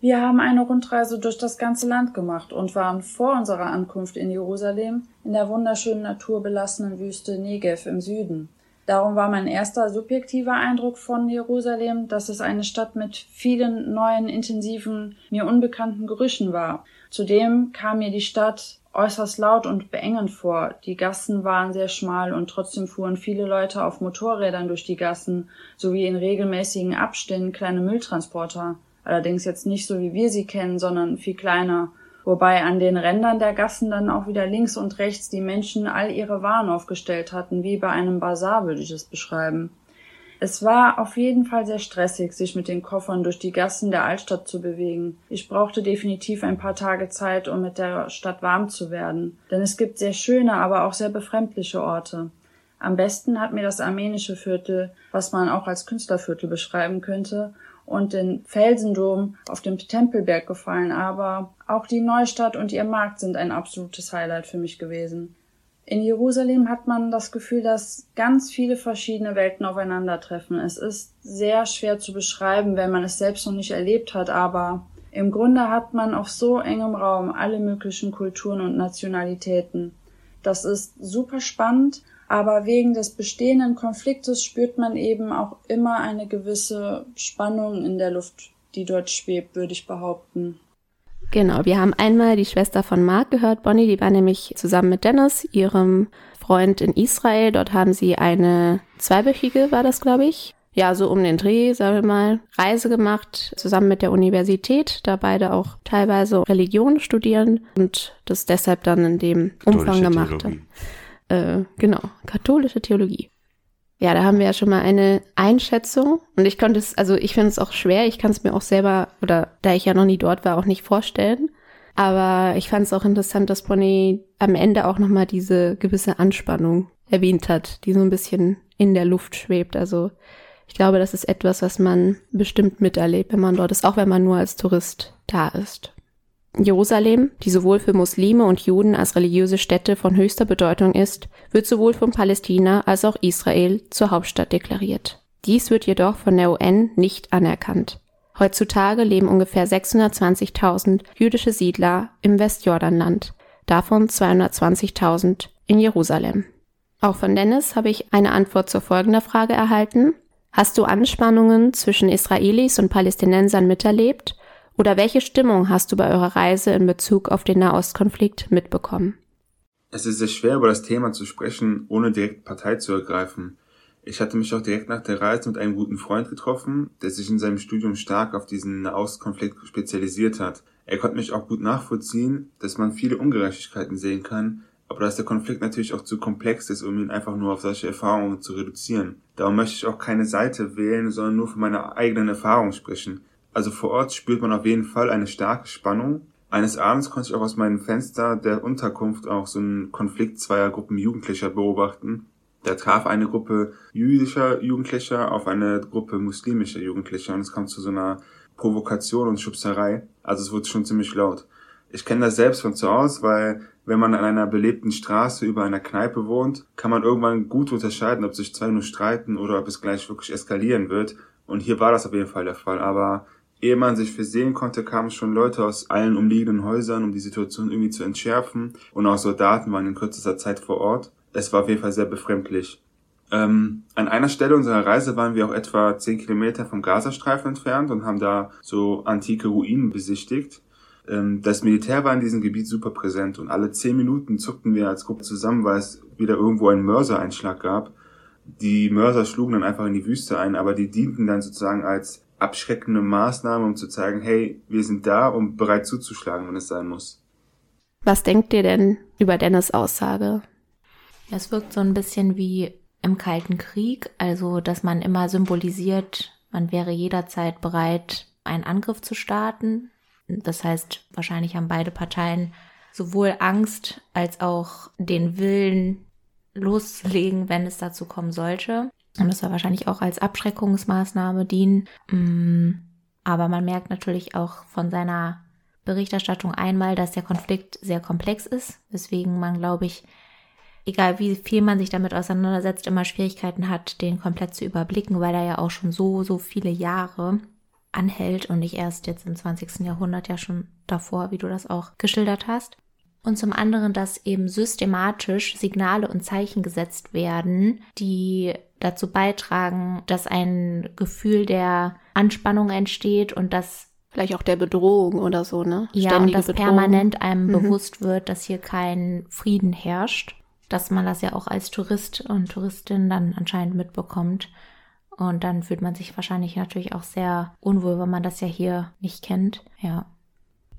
Wir haben eine Rundreise durch das ganze Land gemacht und waren vor unserer Ankunft in Jerusalem in der wunderschönen naturbelassenen Wüste Negev im Süden. Darum war mein erster subjektiver Eindruck von Jerusalem, dass es eine Stadt mit vielen neuen, intensiven, mir unbekannten Gerüchen war. Zudem kam mir die Stadt äußerst laut und beengend vor. Die Gassen waren sehr schmal und trotzdem fuhren viele Leute auf Motorrädern durch die Gassen sowie in regelmäßigen Abständen kleine Mülltransporter. Allerdings jetzt nicht so wie wir sie kennen, sondern viel kleiner. Wobei an den Rändern der Gassen dann auch wieder links und rechts die Menschen all ihre Waren aufgestellt hatten, wie bei einem Bazar würde ich es beschreiben. Es war auf jeden Fall sehr stressig, sich mit den Koffern durch die Gassen der Altstadt zu bewegen. Ich brauchte definitiv ein paar Tage Zeit, um mit der Stadt warm zu werden. Denn es gibt sehr schöne, aber auch sehr befremdliche Orte. Am besten hat mir das armenische Viertel, was man auch als Künstlerviertel beschreiben könnte, und den Felsendom auf dem Tempelberg gefallen, aber auch die Neustadt und ihr Markt sind ein absolutes Highlight für mich gewesen. In Jerusalem hat man das Gefühl, dass ganz viele verschiedene Welten aufeinandertreffen. Es ist sehr schwer zu beschreiben, wenn man es selbst noch nicht erlebt hat, aber im Grunde hat man auf so engem Raum alle möglichen Kulturen und Nationalitäten. Das ist super spannend, aber wegen des bestehenden Konfliktes spürt man eben auch immer eine gewisse Spannung in der Luft, die dort schwebt, würde ich behaupten. Genau, wir haben einmal die Schwester von Mark gehört, Bonnie, die war nämlich zusammen mit Dennis, ihrem Freund in Israel. Dort haben sie eine zweiwöchige, war das, glaube ich, ja, so um den Dreh, sagen wir mal, Reise gemacht, zusammen mit der Universität, da beide auch teilweise Religion studieren und das deshalb dann in dem Umfang gemacht haben. Äh, genau, katholische Theologie. Ja, da haben wir ja schon mal eine Einschätzung. Und ich konnte es, also ich finde es auch schwer. Ich kann es mir auch selber, oder da ich ja noch nie dort war, auch nicht vorstellen. Aber ich fand es auch interessant, dass Bonnie am Ende auch nochmal diese gewisse Anspannung erwähnt hat, die so ein bisschen in der Luft schwebt. Also ich glaube, das ist etwas, was man bestimmt miterlebt, wenn man dort ist, auch wenn man nur als Tourist da ist. Jerusalem, die sowohl für Muslime und Juden als religiöse Stätte von höchster Bedeutung ist, wird sowohl von Palästina als auch Israel zur Hauptstadt deklariert. Dies wird jedoch von der UN nicht anerkannt. Heutzutage leben ungefähr 620.000 jüdische Siedler im Westjordanland, davon 220.000 in Jerusalem. Auch von Dennis habe ich eine Antwort zur folgenden Frage erhalten. Hast du Anspannungen zwischen Israelis und Palästinensern miterlebt oder welche Stimmung hast du bei eurer Reise in Bezug auf den Nahostkonflikt mitbekommen? Es ist sehr schwer, über das Thema zu sprechen, ohne direkt Partei zu ergreifen. Ich hatte mich auch direkt nach der Reise mit einem guten Freund getroffen, der sich in seinem Studium stark auf diesen Nahostkonflikt spezialisiert hat. Er konnte mich auch gut nachvollziehen, dass man viele Ungerechtigkeiten sehen kann, aber dass der Konflikt natürlich auch zu komplex ist, um ihn einfach nur auf solche Erfahrungen zu reduzieren. Darum möchte ich auch keine Seite wählen, sondern nur von meiner eigenen Erfahrung sprechen. Also vor Ort spürt man auf jeden Fall eine starke Spannung. Eines Abends konnte ich auch aus meinem Fenster der Unterkunft auch so einen Konflikt zweier Gruppen Jugendlicher beobachten. Da traf eine Gruppe jüdischer Jugendlicher auf eine Gruppe muslimischer Jugendlicher und es kam zu so einer Provokation und Schubserei. Also es wurde schon ziemlich laut. Ich kenne das selbst von zu Hause, weil wenn man an einer belebten Straße über einer Kneipe wohnt, kann man irgendwann gut unterscheiden, ob sich zwei nur streiten oder ob es gleich wirklich eskalieren wird. Und hier war das auf jeden Fall der Fall. Aber Ehe man sich versehen konnte, kamen schon Leute aus allen umliegenden Häusern, um die Situation irgendwie zu entschärfen. Und auch Soldaten waren in kürzester Zeit vor Ort. Es war auf jeden Fall sehr befremdlich. Ähm, an einer Stelle unserer Reise waren wir auch etwa zehn Kilometer vom Gazastreifen entfernt und haben da so antike Ruinen besichtigt. Ähm, das Militär war in diesem Gebiet super präsent und alle zehn Minuten zuckten wir als Gruppe zusammen, weil es wieder irgendwo einen Mörsereinschlag gab. Die Mörser schlugen dann einfach in die Wüste ein, aber die dienten dann sozusagen als abschreckende Maßnahme, um zu zeigen, hey, wir sind da, um bereit zuzuschlagen, wenn es sein muss. Was denkt ihr denn über Dennis Aussage? Es wirkt so ein bisschen wie im Kalten Krieg, also dass man immer symbolisiert, man wäre jederzeit bereit, einen Angriff zu starten. Das heißt, wahrscheinlich haben beide Parteien sowohl Angst als auch den Willen loslegen, wenn es dazu kommen sollte. Und das soll wahrscheinlich auch als Abschreckungsmaßnahme dienen. Mm, aber man merkt natürlich auch von seiner Berichterstattung einmal, dass der Konflikt sehr komplex ist, weswegen man, glaube ich, egal wie viel man sich damit auseinandersetzt, immer Schwierigkeiten hat, den komplett zu überblicken, weil er ja auch schon so, so viele Jahre anhält und nicht erst jetzt im 20. Jahrhundert, ja schon davor, wie du das auch geschildert hast. Und zum anderen, dass eben systematisch Signale und Zeichen gesetzt werden, die dazu beitragen, dass ein Gefühl der Anspannung entsteht und dass Vielleicht auch der Bedrohung oder so, ne? Ja, Ständige und dass Bedrohung. permanent einem mhm. bewusst wird, dass hier kein Frieden herrscht dass man das ja auch als Tourist und Touristin dann anscheinend mitbekommt. Und dann fühlt man sich wahrscheinlich natürlich auch sehr unwohl, wenn man das ja hier nicht kennt. Ja.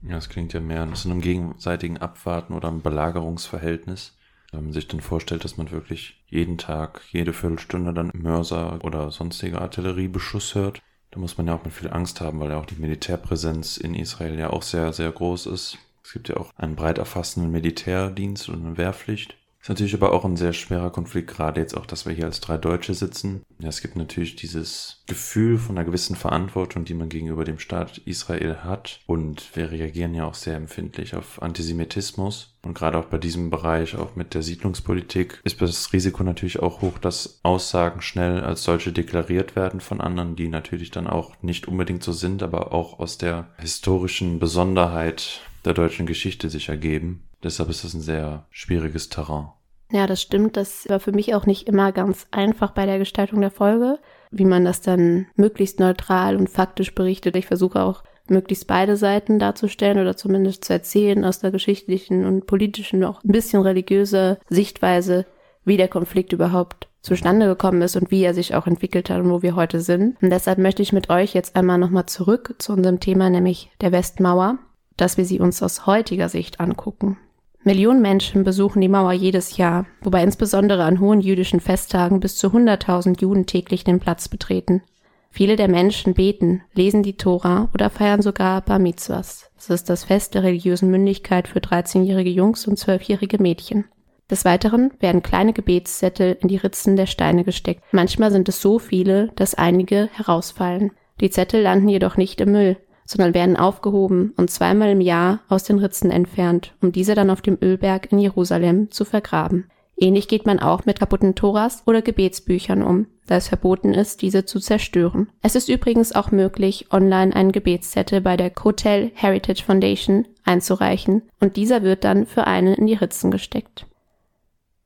Ja, es klingt ja mehr nach einem gegenseitigen Abwarten oder einem Belagerungsverhältnis. Wenn man sich dann vorstellt, dass man wirklich jeden Tag, jede Viertelstunde dann Mörser oder sonstige Artilleriebeschuss hört, da muss man ja auch mit viel Angst haben, weil ja auch die Militärpräsenz in Israel ja auch sehr, sehr groß ist. Es gibt ja auch einen breit erfassenden Militärdienst und eine Wehrpflicht. Ist natürlich aber auch ein sehr schwerer Konflikt, gerade jetzt auch, dass wir hier als drei Deutsche sitzen. Ja, es gibt natürlich dieses Gefühl von einer gewissen Verantwortung, die man gegenüber dem Staat Israel hat. Und wir reagieren ja auch sehr empfindlich auf Antisemitismus. Und gerade auch bei diesem Bereich, auch mit der Siedlungspolitik, ist das Risiko natürlich auch hoch, dass Aussagen schnell als solche deklariert werden von anderen, die natürlich dann auch nicht unbedingt so sind, aber auch aus der historischen Besonderheit der deutschen Geschichte sich ergeben. Deshalb ist das ein sehr schwieriges Terrain. Ja, das stimmt. Das war für mich auch nicht immer ganz einfach bei der Gestaltung der Folge, wie man das dann möglichst neutral und faktisch berichtet. Ich versuche auch möglichst beide Seiten darzustellen oder zumindest zu erzählen aus der geschichtlichen und politischen, auch ein bisschen religiöse Sichtweise, wie der Konflikt überhaupt zustande gekommen ist und wie er sich auch entwickelt hat und wo wir heute sind. Und deshalb möchte ich mit euch jetzt einmal nochmal zurück zu unserem Thema, nämlich der Westmauer, dass wir sie uns aus heutiger Sicht angucken. Millionen Menschen besuchen die Mauer jedes Jahr, wobei insbesondere an hohen jüdischen Festtagen bis zu 100.000 Juden täglich den Platz betreten. Viele der Menschen beten, lesen die Tora oder feiern sogar Bar Mitzvahs. Das ist das Fest der religiösen Mündigkeit für 13-jährige Jungs und 12-jährige Mädchen. Des Weiteren werden kleine Gebetszettel in die Ritzen der Steine gesteckt. Manchmal sind es so viele, dass einige herausfallen. Die Zettel landen jedoch nicht im Müll, sondern werden aufgehoben und zweimal im Jahr aus den Ritzen entfernt, um diese dann auf dem Ölberg in Jerusalem zu vergraben. Ähnlich geht man auch mit kaputten Toras oder Gebetsbüchern um, da es verboten ist, diese zu zerstören. Es ist übrigens auch möglich, online einen Gebetszettel bei der Kotel Heritage Foundation einzureichen und dieser wird dann für einen in die Ritzen gesteckt.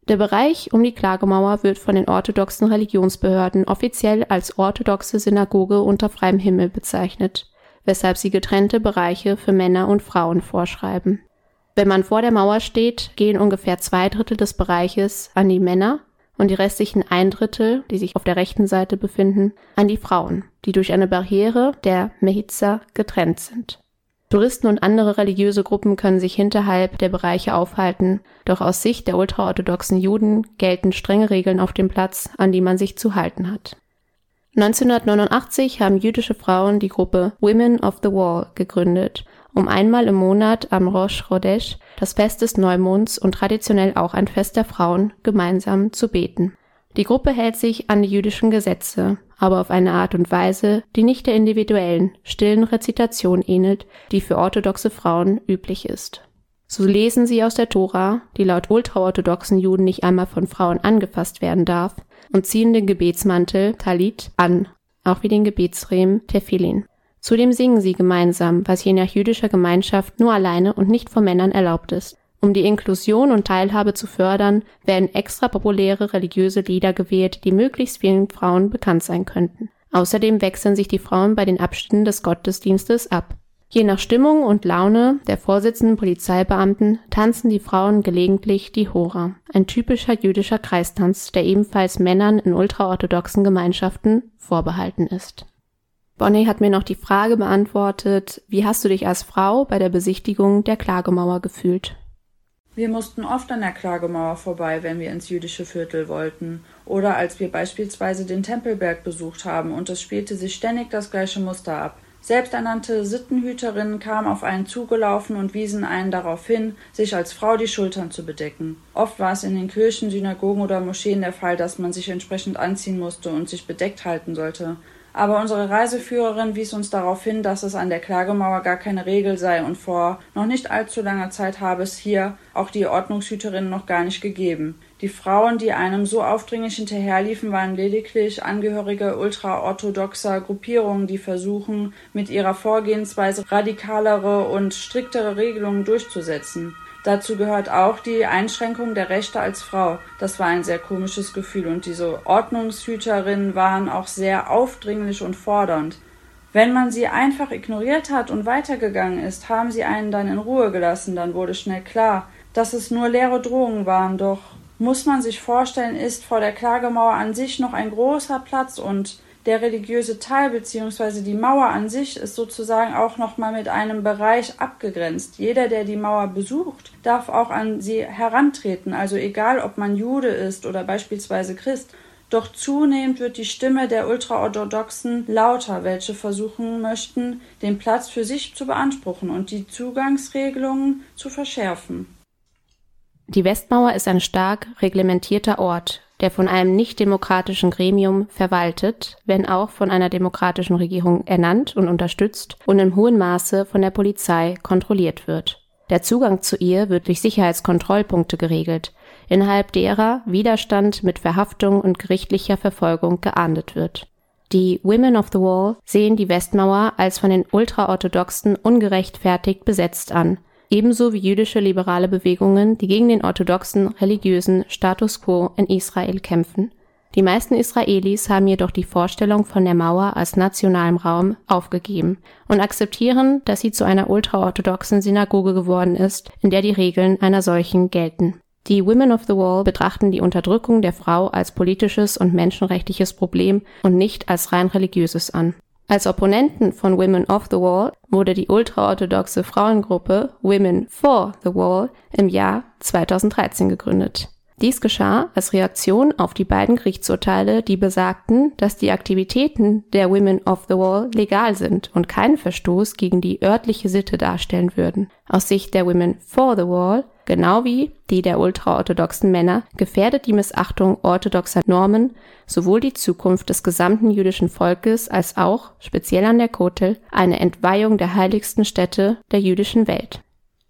Der Bereich um die Klagemauer wird von den orthodoxen Religionsbehörden offiziell als orthodoxe Synagoge unter freiem Himmel bezeichnet weshalb sie getrennte Bereiche für Männer und Frauen vorschreiben. Wenn man vor der Mauer steht, gehen ungefähr zwei Drittel des Bereiches an die Männer und die restlichen ein Drittel, die sich auf der rechten Seite befinden, an die Frauen, die durch eine Barriere, der Mehitza, getrennt sind. Touristen und andere religiöse Gruppen können sich hinterhalb der Bereiche aufhalten, doch aus Sicht der ultraorthodoxen Juden gelten strenge Regeln auf dem Platz, an die man sich zu halten hat. 1989 haben jüdische Frauen die Gruppe Women of the Wall gegründet, um einmal im Monat am Rosh Chodesh, das Fest des Neumonds und traditionell auch ein Fest der Frauen, gemeinsam zu beten. Die Gruppe hält sich an die jüdischen Gesetze, aber auf eine Art und Weise, die nicht der individuellen, stillen Rezitation ähnelt, die für orthodoxe Frauen üblich ist. So lesen sie aus der Tora, die laut ultraorthodoxen Juden nicht einmal von Frauen angefasst werden darf, und ziehen den Gebetsmantel Talit an, auch wie den Gebetsriemen Tefillin. Zudem singen sie gemeinsam, was je nach jüdischer Gemeinschaft nur alleine und nicht von Männern erlaubt ist. Um die Inklusion und Teilhabe zu fördern, werden extra populäre religiöse Lieder gewählt, die möglichst vielen Frauen bekannt sein könnten. Außerdem wechseln sich die Frauen bei den Abschnitten des Gottesdienstes ab. Je nach Stimmung und Laune der vorsitzenden Polizeibeamten tanzen die Frauen gelegentlich die Hora, ein typischer jüdischer Kreistanz, der ebenfalls Männern in ultraorthodoxen Gemeinschaften vorbehalten ist. Bonnie hat mir noch die Frage beantwortet, wie hast du dich als Frau bei der Besichtigung der Klagemauer gefühlt? Wir mussten oft an der Klagemauer vorbei, wenn wir ins jüdische Viertel wollten, oder als wir beispielsweise den Tempelberg besucht haben und es spielte sich ständig das gleiche Muster ab. Selbsternannte Sittenhüterinnen kamen auf einen zugelaufen und wiesen einen darauf hin, sich als Frau die Schultern zu bedecken. Oft war es in den Kirchen, Synagogen oder Moscheen der Fall, dass man sich entsprechend anziehen musste und sich bedeckt halten sollte aber unsere Reiseführerin wies uns darauf hin, dass es an der Klagemauer gar keine Regel sei und vor noch nicht allzu langer Zeit habe es hier auch die Ordnungshüterinnen noch gar nicht gegeben. Die Frauen, die einem so aufdringlich hinterherliefen, waren lediglich Angehörige ultraorthodoxer Gruppierungen, die versuchen, mit ihrer Vorgehensweise radikalere und striktere Regelungen durchzusetzen. Dazu gehört auch die Einschränkung der Rechte als Frau. Das war ein sehr komisches Gefühl und diese Ordnungshüterinnen waren auch sehr aufdringlich und fordernd. Wenn man sie einfach ignoriert hat und weitergegangen ist, haben sie einen dann in Ruhe gelassen, dann wurde schnell klar, dass es nur leere Drohungen waren, doch muss man sich vorstellen, ist vor der Klagemauer an sich noch ein großer Platz und der religiöse Teil bzw. die Mauer an sich ist sozusagen auch nochmal mit einem Bereich abgegrenzt. Jeder, der die Mauer besucht, darf auch an sie herantreten, also egal ob man Jude ist oder beispielsweise Christ. Doch zunehmend wird die Stimme der Ultraorthodoxen lauter, welche versuchen möchten, den Platz für sich zu beanspruchen und die Zugangsregelungen zu verschärfen. Die Westmauer ist ein stark reglementierter Ort, der von einem nicht-demokratischen Gremium verwaltet, wenn auch von einer demokratischen Regierung ernannt und unterstützt und im hohen Maße von der Polizei kontrolliert wird. Der Zugang zu ihr wird durch Sicherheitskontrollpunkte geregelt, innerhalb derer Widerstand mit Verhaftung und gerichtlicher Verfolgung geahndet wird. Die Women of the Wall sehen die Westmauer als von den Ultraorthodoxen ungerechtfertigt besetzt an ebenso wie jüdische liberale Bewegungen, die gegen den orthodoxen religiösen Status quo in Israel kämpfen. Die meisten Israelis haben jedoch die Vorstellung von der Mauer als nationalem Raum aufgegeben und akzeptieren, dass sie zu einer ultraorthodoxen Synagoge geworden ist, in der die Regeln einer solchen gelten. Die Women of the Wall betrachten die Unterdrückung der Frau als politisches und menschenrechtliches Problem und nicht als rein religiöses an. Als Opponenten von Women of the Wall wurde die ultraorthodoxe Frauengruppe Women for the Wall im Jahr 2013 gegründet. Dies geschah als Reaktion auf die beiden Gerichtsurteile, die besagten, dass die Aktivitäten der Women of the Wall legal sind und keinen Verstoß gegen die örtliche Sitte darstellen würden. Aus Sicht der Women for the Wall genau wie die der ultraorthodoxen Männer, gefährdet die Missachtung orthodoxer Normen sowohl die Zukunft des gesamten jüdischen Volkes als auch, speziell an der Kotel, eine Entweihung der heiligsten Stätte der jüdischen Welt.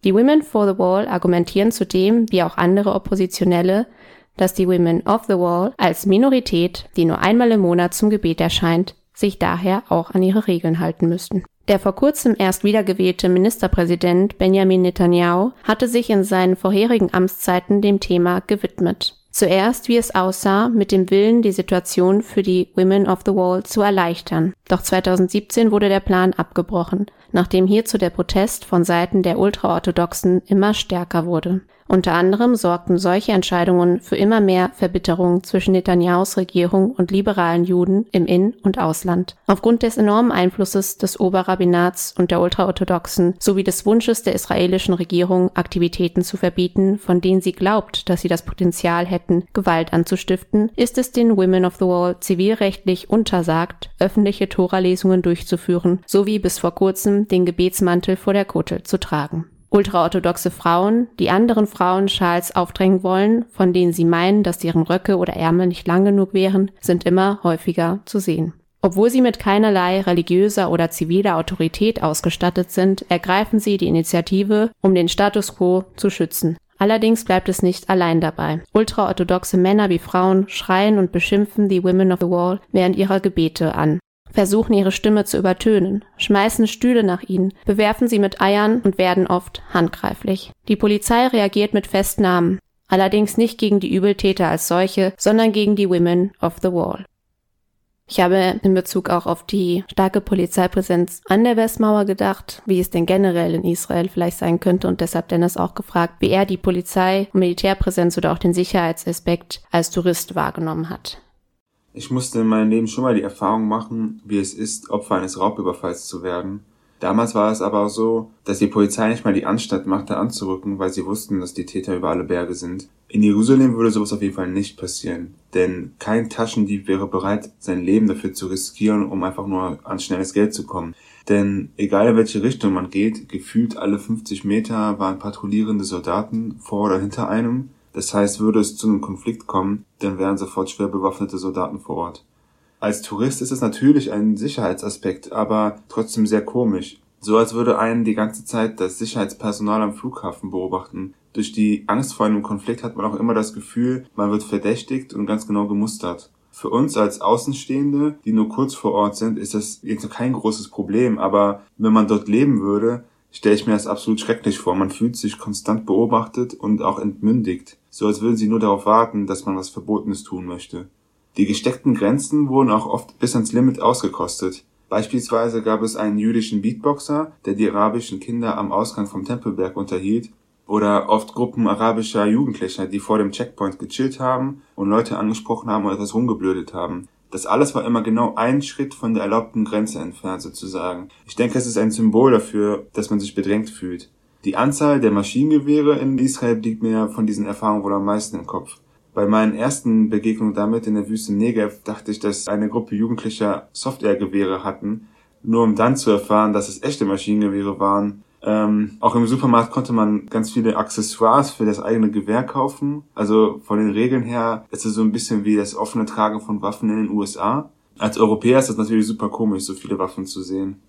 Die Women for the Wall argumentieren zudem, wie auch andere Oppositionelle, dass die Women of the Wall als Minorität, die nur einmal im Monat zum Gebet erscheint, sich daher auch an ihre Regeln halten müssten. Der vor kurzem erst wiedergewählte Ministerpräsident Benjamin Netanyahu hatte sich in seinen vorherigen Amtszeiten dem Thema gewidmet. Zuerst, wie es aussah, mit dem Willen, die Situation für die Women of the Wall zu erleichtern. Doch 2017 wurde der Plan abgebrochen, nachdem hierzu der Protest von Seiten der Ultraorthodoxen immer stärker wurde. Unter anderem sorgten solche Entscheidungen für immer mehr Verbitterung zwischen Netanyahus Regierung und liberalen Juden im In- und Ausland. Aufgrund des enormen Einflusses des Oberrabbinats und der Ultraorthodoxen sowie des Wunsches der israelischen Regierung, Aktivitäten zu verbieten, von denen sie glaubt, dass sie das Potenzial hätten, Gewalt anzustiften, ist es den Women of the Wall zivilrechtlich untersagt, öffentliche Toralesungen durchzuführen, sowie bis vor kurzem den Gebetsmantel vor der Kotel zu tragen ultraorthodoxe Frauen, die anderen Frauen Schals aufdrängen wollen, von denen sie meinen, dass deren Röcke oder Ärmel nicht lang genug wären, sind immer häufiger zu sehen. Obwohl sie mit keinerlei religiöser oder ziviler Autorität ausgestattet sind, ergreifen sie die Initiative, um den Status quo zu schützen. Allerdings bleibt es nicht allein dabei. Ultraorthodoxe Männer wie Frauen schreien und beschimpfen die Women of the Wall während ihrer Gebete an. Versuchen ihre Stimme zu übertönen, schmeißen Stühle nach ihnen, bewerfen sie mit Eiern und werden oft handgreiflich. Die Polizei reagiert mit Festnahmen, allerdings nicht gegen die Übeltäter als solche, sondern gegen die Women of the Wall. Ich habe in Bezug auch auf die starke Polizeipräsenz an der Westmauer gedacht, wie es denn generell in Israel vielleicht sein könnte und deshalb Dennis auch gefragt, wie er die Polizei, Militärpräsenz oder auch den Sicherheitsaspekt als Tourist wahrgenommen hat. Ich musste in meinem Leben schon mal die Erfahrung machen, wie es ist, Opfer eines Raubüberfalls zu werden. Damals war es aber so, dass die Polizei nicht mal die Anstalt machte anzurücken, weil sie wussten, dass die Täter über alle Berge sind. In Jerusalem würde sowas auf jeden Fall nicht passieren, denn kein Taschendieb wäre bereit, sein Leben dafür zu riskieren, um einfach nur an schnelles Geld zu kommen. Denn egal in welche Richtung man geht, gefühlt alle 50 Meter waren patrouillierende Soldaten vor oder hinter einem das heißt, würde es zu einem Konflikt kommen, dann wären sofort schwer bewaffnete Soldaten vor Ort. Als Tourist ist es natürlich ein Sicherheitsaspekt, aber trotzdem sehr komisch. So als würde einen die ganze Zeit das Sicherheitspersonal am Flughafen beobachten. Durch die Angst vor einem Konflikt hat man auch immer das Gefühl, man wird verdächtigt und ganz genau gemustert. Für uns als Außenstehende, die nur kurz vor Ort sind, ist das jetzt kein großes Problem, aber wenn man dort leben würde, stelle ich mir das absolut schrecklich vor. Man fühlt sich konstant beobachtet und auch entmündigt, so als würden sie nur darauf warten, dass man was Verbotenes tun möchte. Die gesteckten Grenzen wurden auch oft bis ans Limit ausgekostet. Beispielsweise gab es einen jüdischen Beatboxer, der die arabischen Kinder am Ausgang vom Tempelberg unterhielt, oder oft Gruppen arabischer Jugendlicher, die vor dem Checkpoint gechillt haben und Leute angesprochen haben oder etwas rumgeblödet haben. Das alles war immer genau ein Schritt von der erlaubten Grenze entfernt sozusagen. Ich denke, es ist ein Symbol dafür, dass man sich bedrängt fühlt. Die Anzahl der Maschinengewehre in Israel blieb mir von diesen Erfahrungen wohl am meisten im Kopf. Bei meinen ersten Begegnungen damit in der Wüste Negev dachte ich, dass eine Gruppe Jugendlicher Softwaregewehre hatten, nur um dann zu erfahren, dass es echte Maschinengewehre waren ähm, auch im Supermarkt konnte man ganz viele Accessoires für das eigene Gewehr kaufen. Also von den Regeln her ist es so ein bisschen wie das offene Tragen von Waffen in den USA. Als Europäer ist es natürlich super komisch, so viele Waffen zu sehen.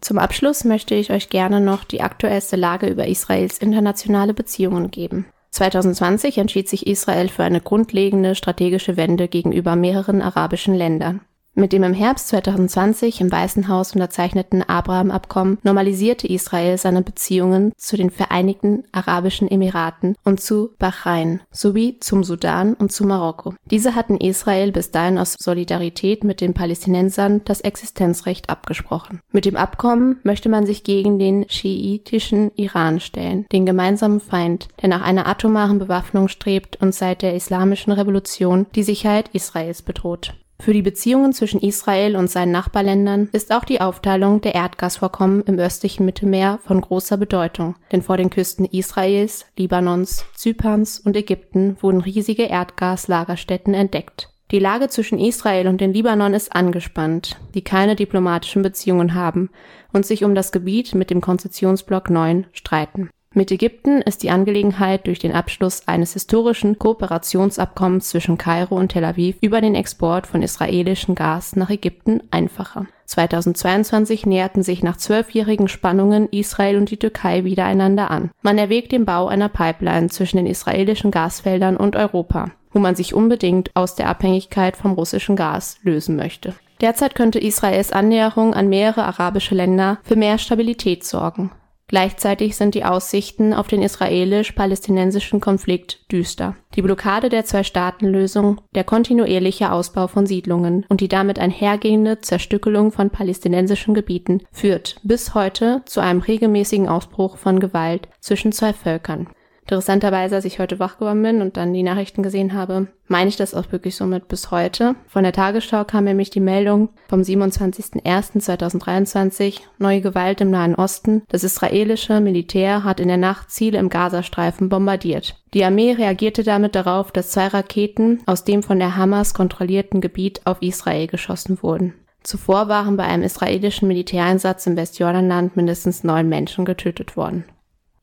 Zum Abschluss möchte ich euch gerne noch die aktuellste Lage über Israels internationale Beziehungen geben. 2020 entschied sich Israel für eine grundlegende strategische Wende gegenüber mehreren arabischen Ländern. Mit dem im Herbst 2020 im Weißen Haus unterzeichneten Abraham-Abkommen normalisierte Israel seine Beziehungen zu den Vereinigten Arabischen Emiraten und zu Bahrain sowie zum Sudan und zu Marokko. Diese hatten Israel bis dahin aus Solidarität mit den Palästinensern das Existenzrecht abgesprochen. Mit dem Abkommen möchte man sich gegen den schiitischen Iran stellen, den gemeinsamen Feind, der nach einer atomaren Bewaffnung strebt und seit der Islamischen Revolution die Sicherheit Israels bedroht. Für die Beziehungen zwischen Israel und seinen Nachbarländern ist auch die Aufteilung der Erdgasvorkommen im östlichen Mittelmeer von großer Bedeutung, denn vor den Küsten Israels, Libanons, Zyperns und Ägypten wurden riesige Erdgaslagerstätten entdeckt. Die Lage zwischen Israel und den Libanon ist angespannt, die keine diplomatischen Beziehungen haben und sich um das Gebiet mit dem Konzessionsblock 9 streiten. Mit Ägypten ist die Angelegenheit durch den Abschluss eines historischen Kooperationsabkommens zwischen Kairo und Tel Aviv über den Export von israelischem Gas nach Ägypten einfacher. 2022 näherten sich nach zwölfjährigen Spannungen Israel und die Türkei wieder einander an. Man erwägt den Bau einer Pipeline zwischen den israelischen Gasfeldern und Europa, wo man sich unbedingt aus der Abhängigkeit vom russischen Gas lösen möchte. Derzeit könnte Israels Annäherung an mehrere arabische Länder für mehr Stabilität sorgen. Gleichzeitig sind die Aussichten auf den israelisch-palästinensischen Konflikt düster. Die Blockade der Zwei-Staaten-Lösung, der kontinuierliche Ausbau von Siedlungen und die damit einhergehende Zerstückelung von palästinensischen Gebieten führt bis heute zu einem regelmäßigen Ausbruch von Gewalt zwischen zwei Völkern. Interessanterweise, als ich heute wach geworden bin und dann die Nachrichten gesehen habe, meine ich das auch wirklich somit bis heute. Von der Tagesschau kam nämlich die Meldung vom 27.01.2023, neue Gewalt im Nahen Osten. Das israelische Militär hat in der Nacht Ziele im Gazastreifen bombardiert. Die Armee reagierte damit darauf, dass zwei Raketen aus dem von der Hamas kontrollierten Gebiet auf Israel geschossen wurden. Zuvor waren bei einem israelischen Militäreinsatz im Westjordanland mindestens neun Menschen getötet worden.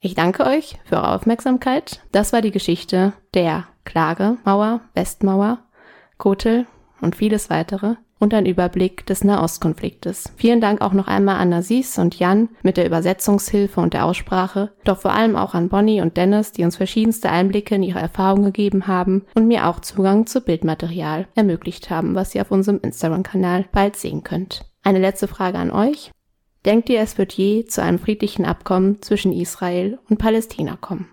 Ich danke euch für eure Aufmerksamkeit. Das war die Geschichte der Klagemauer, Westmauer, Kotel und vieles weitere und ein Überblick des Nahostkonfliktes. Vielen Dank auch noch einmal an Aziz und Jan mit der Übersetzungshilfe und der Aussprache, doch vor allem auch an Bonnie und Dennis, die uns verschiedenste Einblicke in ihre Erfahrungen gegeben haben und mir auch Zugang zu Bildmaterial ermöglicht haben, was ihr auf unserem Instagram-Kanal bald sehen könnt. Eine letzte Frage an euch. Denkt ihr, es wird je zu einem friedlichen Abkommen zwischen Israel und Palästina kommen?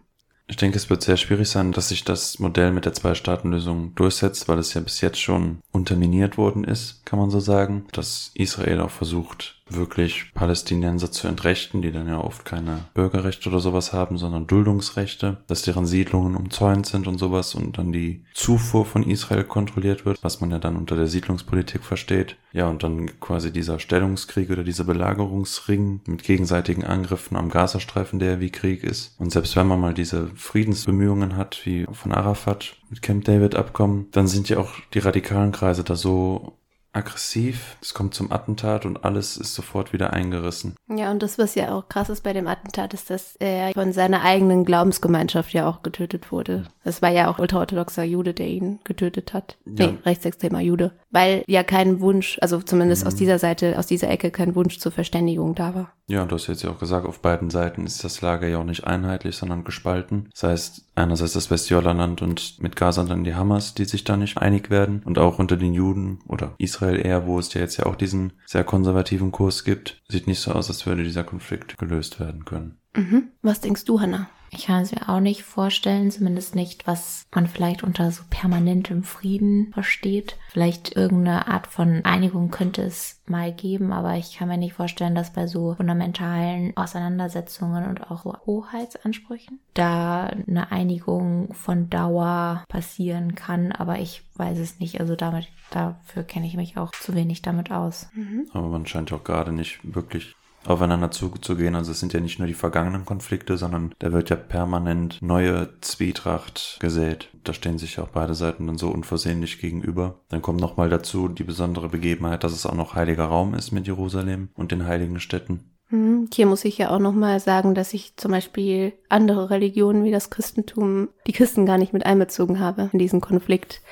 Ich denke, es wird sehr schwierig sein, dass sich das Modell mit der Zwei-Staaten-Lösung durchsetzt, weil es ja bis jetzt schon unterminiert worden ist, kann man so sagen. Dass Israel auch versucht, wirklich Palästinenser zu entrechten, die dann ja oft keine Bürgerrechte oder sowas haben, sondern Duldungsrechte, dass deren Siedlungen umzäunt sind und sowas und dann die Zufuhr von Israel kontrolliert wird, was man ja dann unter der Siedlungspolitik versteht. Ja, und dann quasi dieser Stellungskrieg oder dieser Belagerungsring mit gegenseitigen Angriffen am Gazastreifen, der wie Krieg ist. Und selbst wenn man mal diese Friedensbemühungen hat, wie von Arafat mit Camp David Abkommen, dann sind ja auch die radikalen Kreise da so aggressiv. Es kommt zum Attentat und alles ist sofort wieder eingerissen. Ja, und das, was ja auch krass ist bei dem Attentat, ist, dass er von seiner eigenen Glaubensgemeinschaft ja auch getötet wurde. Es war ja auch ultraorthodoxer Jude, der ihn getötet hat. Ja. Nee, rechtsextremer Jude. Weil ja kein Wunsch, also zumindest mhm. aus dieser Seite, aus dieser Ecke kein Wunsch zur Verständigung da war. Ja, du hast jetzt ja auch gesagt, auf beiden Seiten ist das Lager ja auch nicht einheitlich, sondern gespalten. Das heißt, einerseits das Westjordanland und mit Gaza dann die Hamas, die sich da nicht einig werden. Und auch unter den Juden oder Israel eher, wo es ja jetzt ja auch diesen sehr konservativen Kurs gibt, sieht nicht so aus, als würde dieser Konflikt gelöst werden können. Mhm. Was denkst du, Hannah? Ich kann es mir auch nicht vorstellen, zumindest nicht, was man vielleicht unter so permanentem Frieden versteht. Vielleicht irgendeine Art von Einigung könnte es mal geben, aber ich kann mir nicht vorstellen, dass bei so fundamentalen Auseinandersetzungen und auch Hoheitsansprüchen da eine Einigung von Dauer passieren kann, aber ich weiß es nicht. Also damit, dafür kenne ich mich auch zu wenig damit aus. Mhm. Aber man scheint auch gerade nicht wirklich aufeinander zuzugehen. Also es sind ja nicht nur die vergangenen Konflikte, sondern da wird ja permanent neue Zwietracht gesät. Da stehen sich auch beide Seiten dann so unversehentlich gegenüber. Dann kommt nochmal dazu die besondere Begebenheit, dass es auch noch heiliger Raum ist mit Jerusalem und den heiligen Städten. Mhm. Hier muss ich ja auch nochmal sagen, dass ich zum Beispiel andere Religionen wie das Christentum, die Christen gar nicht mit einbezogen habe in diesen Konflikt.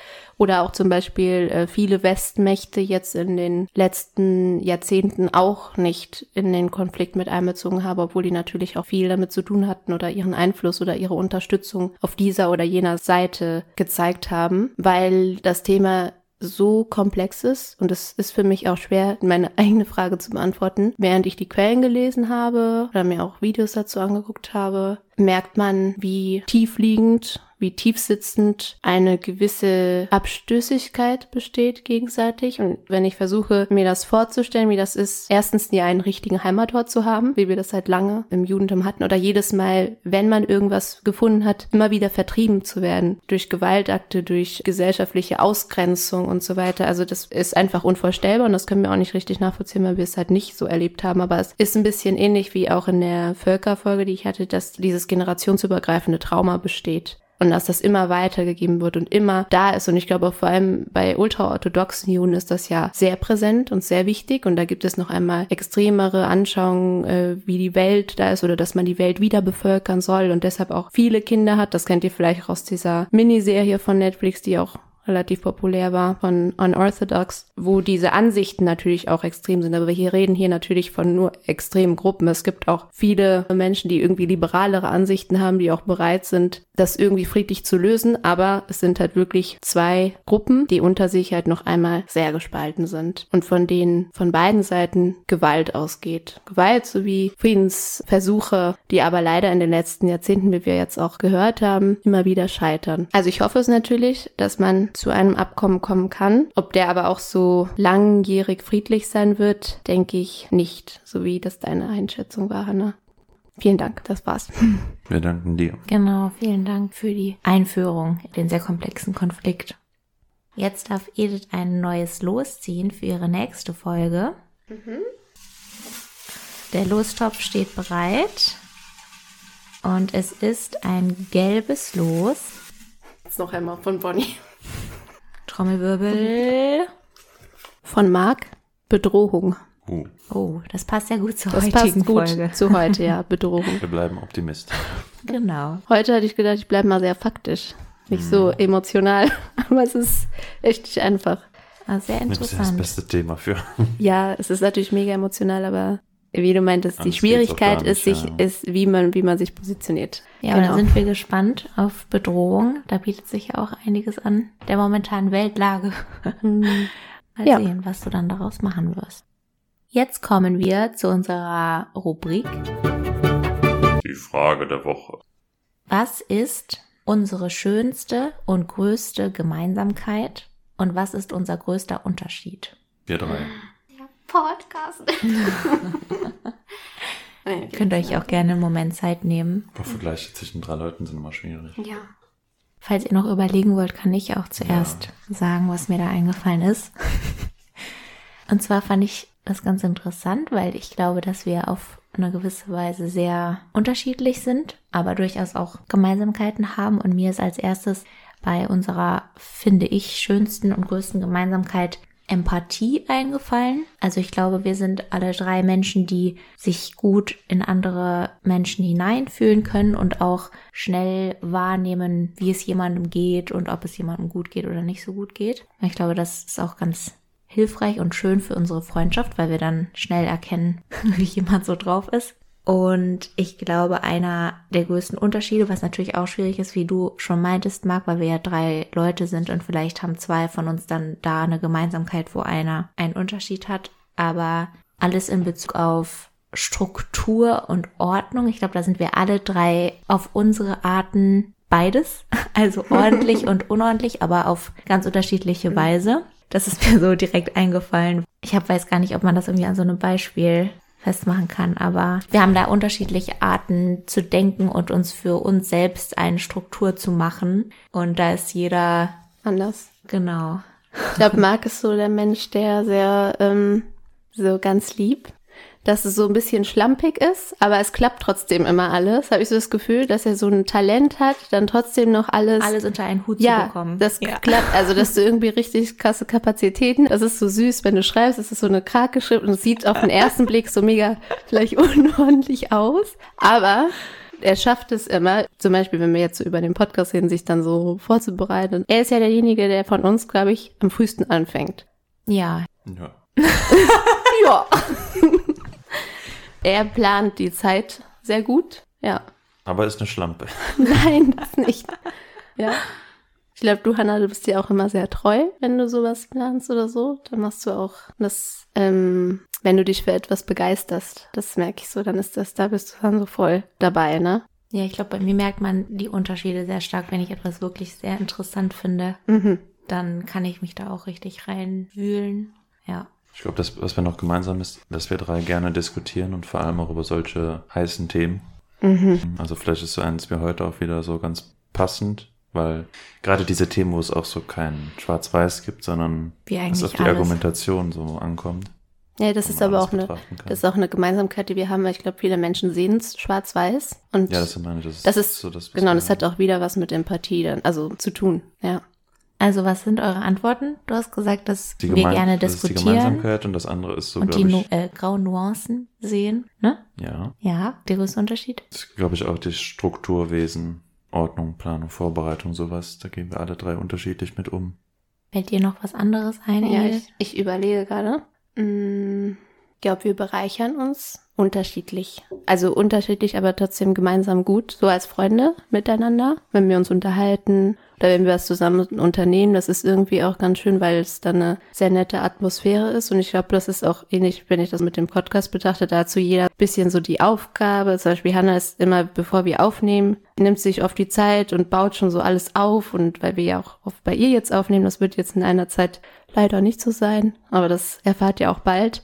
Oder auch zum Beispiel äh, viele Westmächte jetzt in den letzten Jahrzehnten auch nicht in den Konflikt mit einbezogen habe, obwohl die natürlich auch viel damit zu tun hatten oder ihren Einfluss oder ihre Unterstützung auf dieser oder jener Seite gezeigt haben, weil das Thema so komplex ist und es ist für mich auch schwer, meine eigene Frage zu beantworten. Während ich die Quellen gelesen habe oder mir auch Videos dazu angeguckt habe, merkt man, wie tiefliegend wie tiefsitzend eine gewisse Abstößigkeit besteht gegenseitig. Und wenn ich versuche, mir das vorzustellen, wie das ist, erstens nie einen richtigen Heimatort zu haben, wie wir das seit lange im Judentum hatten, oder jedes Mal, wenn man irgendwas gefunden hat, immer wieder vertrieben zu werden durch Gewaltakte, durch gesellschaftliche Ausgrenzung und so weiter. Also das ist einfach unvorstellbar und das können wir auch nicht richtig nachvollziehen, weil wir es halt nicht so erlebt haben. Aber es ist ein bisschen ähnlich wie auch in der Völkerfolge, die ich hatte, dass dieses generationsübergreifende Trauma besteht und dass das immer weitergegeben wird und immer da ist. Und ich glaube, vor allem bei ultraorthodoxen Juden ist das ja sehr präsent und sehr wichtig. Und da gibt es noch einmal extremere Anschauungen, äh, wie die Welt da ist oder dass man die Welt wieder bevölkern soll und deshalb auch viele Kinder hat. Das kennt ihr vielleicht auch aus dieser Miniserie von Netflix, die auch relativ populär war von Unorthodox, wo diese Ansichten natürlich auch extrem sind. Aber wir reden hier natürlich von nur extremen Gruppen. Es gibt auch viele Menschen, die irgendwie liberalere Ansichten haben, die auch bereit sind, das irgendwie friedlich zu lösen. Aber es sind halt wirklich zwei Gruppen, die unter sich halt noch einmal sehr gespalten sind und von denen von beiden Seiten Gewalt ausgeht. Gewalt sowie Friedensversuche, die aber leider in den letzten Jahrzehnten, wie wir jetzt auch gehört haben, immer wieder scheitern. Also ich hoffe es natürlich, dass man zu einem Abkommen kommen kann. Ob der aber auch so langjährig friedlich sein wird, denke ich nicht, so wie das deine Einschätzung war, Hanna. Vielen Dank, das war's. Wir danken dir. Genau, vielen Dank für die Einführung in den sehr komplexen Konflikt. Jetzt darf Edith ein neues Losziehen für ihre nächste Folge. Mhm. Der Lostopf steht bereit. Und es ist ein gelbes Los. Jetzt noch einmal von Bonnie. Trommelwirbel. Von Marc, Bedrohung. Oh. oh, das passt ja gut zur das heutigen passt gut Folge. Zu heute, ja, Bedrohung. Wir bleiben Optimist. Genau. Heute hatte ich gedacht, ich bleibe mal sehr faktisch. Nicht so hm. emotional, aber es ist echt nicht einfach. Ah, sehr interessant. Das ist das beste Thema für. Ja, es ist natürlich mega emotional, aber wie du meintest, Anders die Schwierigkeit nicht, ist, sich, ja. ist, wie man, wie man sich positioniert. Ja, genau. da sind wir gespannt auf Bedrohung. Da bietet sich ja auch einiges an der momentanen Weltlage. Mhm. Mal ja. sehen, was du dann daraus machen wirst. Jetzt kommen wir zu unserer Rubrik. Die Frage der Woche. Was ist unsere schönste und größte Gemeinsamkeit und was ist unser größter Unterschied? Wir drei. Podcast. Ihr könnt euch auch gerne einen Moment Zeit nehmen. Aber Vergleiche zwischen drei Leuten sind immer schwierig. Ja. Falls ihr noch überlegen wollt, kann ich auch zuerst sagen, was mir da eingefallen ist. Und zwar fand ich das ganz interessant, weil ich glaube, dass wir auf eine gewisse Weise sehr unterschiedlich sind, aber durchaus auch Gemeinsamkeiten haben. Und mir ist als erstes bei unserer, finde ich, schönsten und größten Gemeinsamkeit Empathie eingefallen. Also ich glaube, wir sind alle drei Menschen, die sich gut in andere Menschen hineinfühlen können und auch schnell wahrnehmen, wie es jemandem geht und ob es jemandem gut geht oder nicht so gut geht. Ich glaube, das ist auch ganz hilfreich und schön für unsere Freundschaft, weil wir dann schnell erkennen, wie jemand so drauf ist. Und ich glaube, einer der größten Unterschiede, was natürlich auch schwierig ist, wie du schon meintest, Marc, weil wir ja drei Leute sind und vielleicht haben zwei von uns dann da eine Gemeinsamkeit, wo einer einen Unterschied hat. Aber alles in Bezug auf Struktur und Ordnung, ich glaube, da sind wir alle drei auf unsere Arten beides, also ordentlich und unordentlich, aber auf ganz unterschiedliche Weise. Das ist mir so direkt eingefallen. Ich hab, weiß gar nicht, ob man das irgendwie an so einem Beispiel festmachen kann, aber wir haben da unterschiedliche Arten zu denken und uns für uns selbst eine Struktur zu machen. Und da ist jeder Anders. genau. Ich glaube, Marc ist so der Mensch, der sehr ähm, so ganz lieb, dass es so ein bisschen schlampig ist, aber es klappt trotzdem immer alles. Habe ich so das Gefühl, dass er so ein Talent hat, dann trotzdem noch alles. Alles unter einen Hut ja, zu bekommen. das ja. klappt. Also, dass du irgendwie richtig krasse Kapazitäten. Das ist so süß, wenn du schreibst, es ist so eine Krake schrift und es sieht auf den ersten Blick so mega vielleicht unordentlich aus. Aber er schafft es immer, zum Beispiel, wenn wir jetzt so über den Podcast reden, sich dann so vorzubereiten. Er ist ja derjenige, der von uns, glaube ich, am frühesten anfängt. Ja, Ja. Ja. er plant die Zeit sehr gut. Ja. Aber ist eine Schlampe. Nein, das nicht. Ja. Ich glaube, du, Hannah, du bist dir auch immer sehr treu, wenn du sowas planst oder so. Dann machst du auch das, ähm, wenn du dich für etwas begeisterst. Das merke ich so, dann ist das, da bist du dann so voll dabei, ne? ja, ich glaube, bei mir merkt man die Unterschiede sehr stark. Wenn ich etwas wirklich sehr interessant finde, Mhm. dann kann ich mich da auch richtig reinwühlen. Ja. Ich glaube, das, was wir noch gemeinsam ist, dass wir drei gerne diskutieren und vor allem auch über solche heißen Themen. Mhm. Also vielleicht ist so eins mir heute auch wieder so ganz passend, weil gerade diese Themen, wo es auch so kein Schwarz-Weiß gibt, sondern es auf die alles. Argumentation so ankommt. Ja, das ist aber auch eine, kann. das ist auch eine Gemeinsamkeit, die wir haben, weil ich glaube, viele Menschen sehen es schwarz-weiß. Und Ja, das meine ich. Das ist, das ist, so das, genau, das hat auch wieder was mit Empathie dann, also zu tun, ja. Also, was sind eure Antworten? Du hast gesagt, dass die wir gerne das ist die diskutieren Gemeinsamkeit und das andere ist so, und die glaube nu äh, grauen Nuancen sehen, ne? ja, Ja, der größte Unterschied. das ist, glaube ich, auch die Strukturwesen, Ordnung, Planung, Vorbereitung, sowas. Da gehen wir alle drei unterschiedlich mit um. Fällt dir noch was anderes ein? Ja, ich, ich überlege gerade. Mm, Ich glaube, wir bereichern uns unterschiedlich. Also unterschiedlich, aber trotzdem gemeinsam gut, so als Freunde miteinander, wenn wir uns unterhalten oder wenn wir was zusammen unternehmen. Das ist irgendwie auch ganz schön, weil es dann eine sehr nette Atmosphäre ist. Und ich glaube, das ist auch ähnlich, wenn ich das mit dem Podcast betrachte, dazu jeder bisschen so die Aufgabe. Zum Beispiel Hannah ist immer, bevor wir aufnehmen, nimmt sich oft die Zeit und baut schon so alles auf. Und weil wir ja auch oft bei ihr jetzt aufnehmen, das wird jetzt in einer Zeit leider nicht so sein, aber das erfahrt ihr auch bald.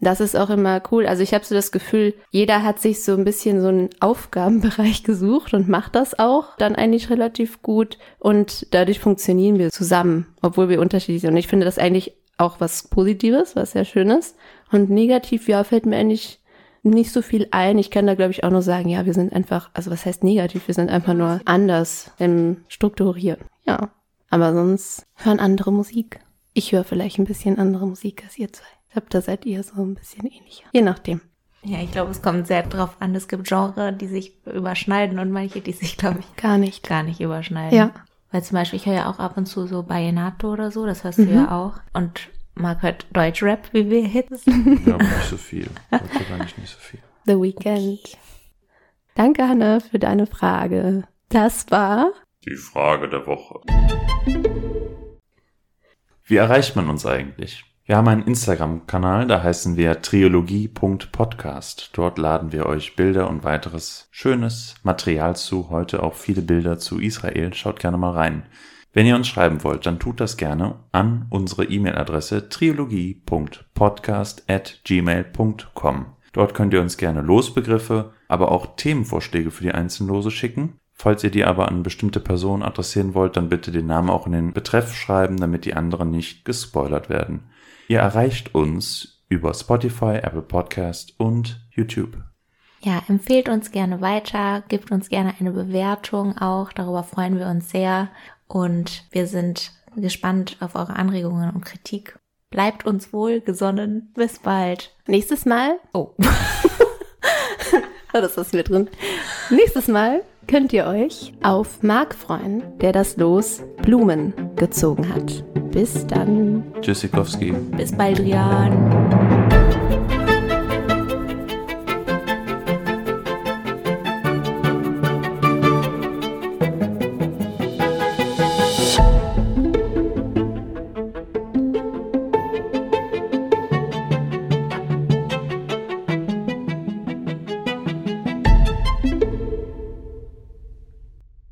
Das ist auch immer cool. Also ich habe so das Gefühl, jeder hat sich so ein bisschen so einen Aufgabenbereich gesucht und macht das auch dann eigentlich relativ gut. Und dadurch funktionieren wir zusammen, obwohl wir unterschiedlich sind. Und ich finde das eigentlich auch was Positives, was sehr schön ist. Und negativ, ja, fällt mir eigentlich nicht so viel ein. Ich kann da, glaube ich, auch nur sagen, ja, wir sind einfach, also was heißt negativ? Wir sind einfach nur anders im Strukturieren. Ja. Aber sonst hören andere Musik. Ich höre vielleicht ein bisschen andere Musik als ihr zwei. Ich glaube, da seid ihr so ein bisschen ähnlicher. Je nachdem. Ja, ich glaube, es kommt sehr drauf an. Es gibt Genre, die sich überschneiden und manche, die sich, glaube ich, Gar nicht. gar nicht überschneiden. Ja. Weil zum Beispiel, ich höre ja auch ab und zu so Vallenato oder so, das hörst du Mhm. ja auch. Und Marc hört Deutschrap, wie wir Hits. Ja, aber nicht so viel. Eigentlich nicht so viel. The Weekend. Danke, Hanne, für deine Frage. Das war Die Frage der Woche. Wie erreicht man uns eigentlich? Wir haben einen Instagram-Kanal, da heißen wir triologie.podcast. Dort laden wir euch Bilder und weiteres schönes Material zu. Heute auch viele Bilder zu Israel. Schaut gerne mal rein. Wenn ihr uns schreiben wollt, dann tut das gerne an unsere E-Mail-Adresse triologie.podcast.gmail.com. Dort könnt ihr uns gerne Losbegriffe, aber auch Themenvorschläge für die einzelnen Lose schicken. Falls ihr die aber an bestimmte Personen adressieren wollt, dann bitte den Namen auch in den Betreff schreiben, damit die anderen nicht gespoilert werden. Ihr erreicht uns über Spotify, Apple Podcast und YouTube. Ja, empfehlt uns gerne weiter, gebt uns gerne eine Bewertung auch, darüber freuen wir uns sehr und wir sind gespannt auf eure Anregungen und Kritik. Bleibt uns wohl gesonnen. Bis bald. Nächstes Mal. Oh. das ist mir drin. Nächstes Mal könnt ihr euch auf Marc freuen, der das Los Blumen gezogen hat. Bis dann. Tschüssikowski. Bis bald, Rian.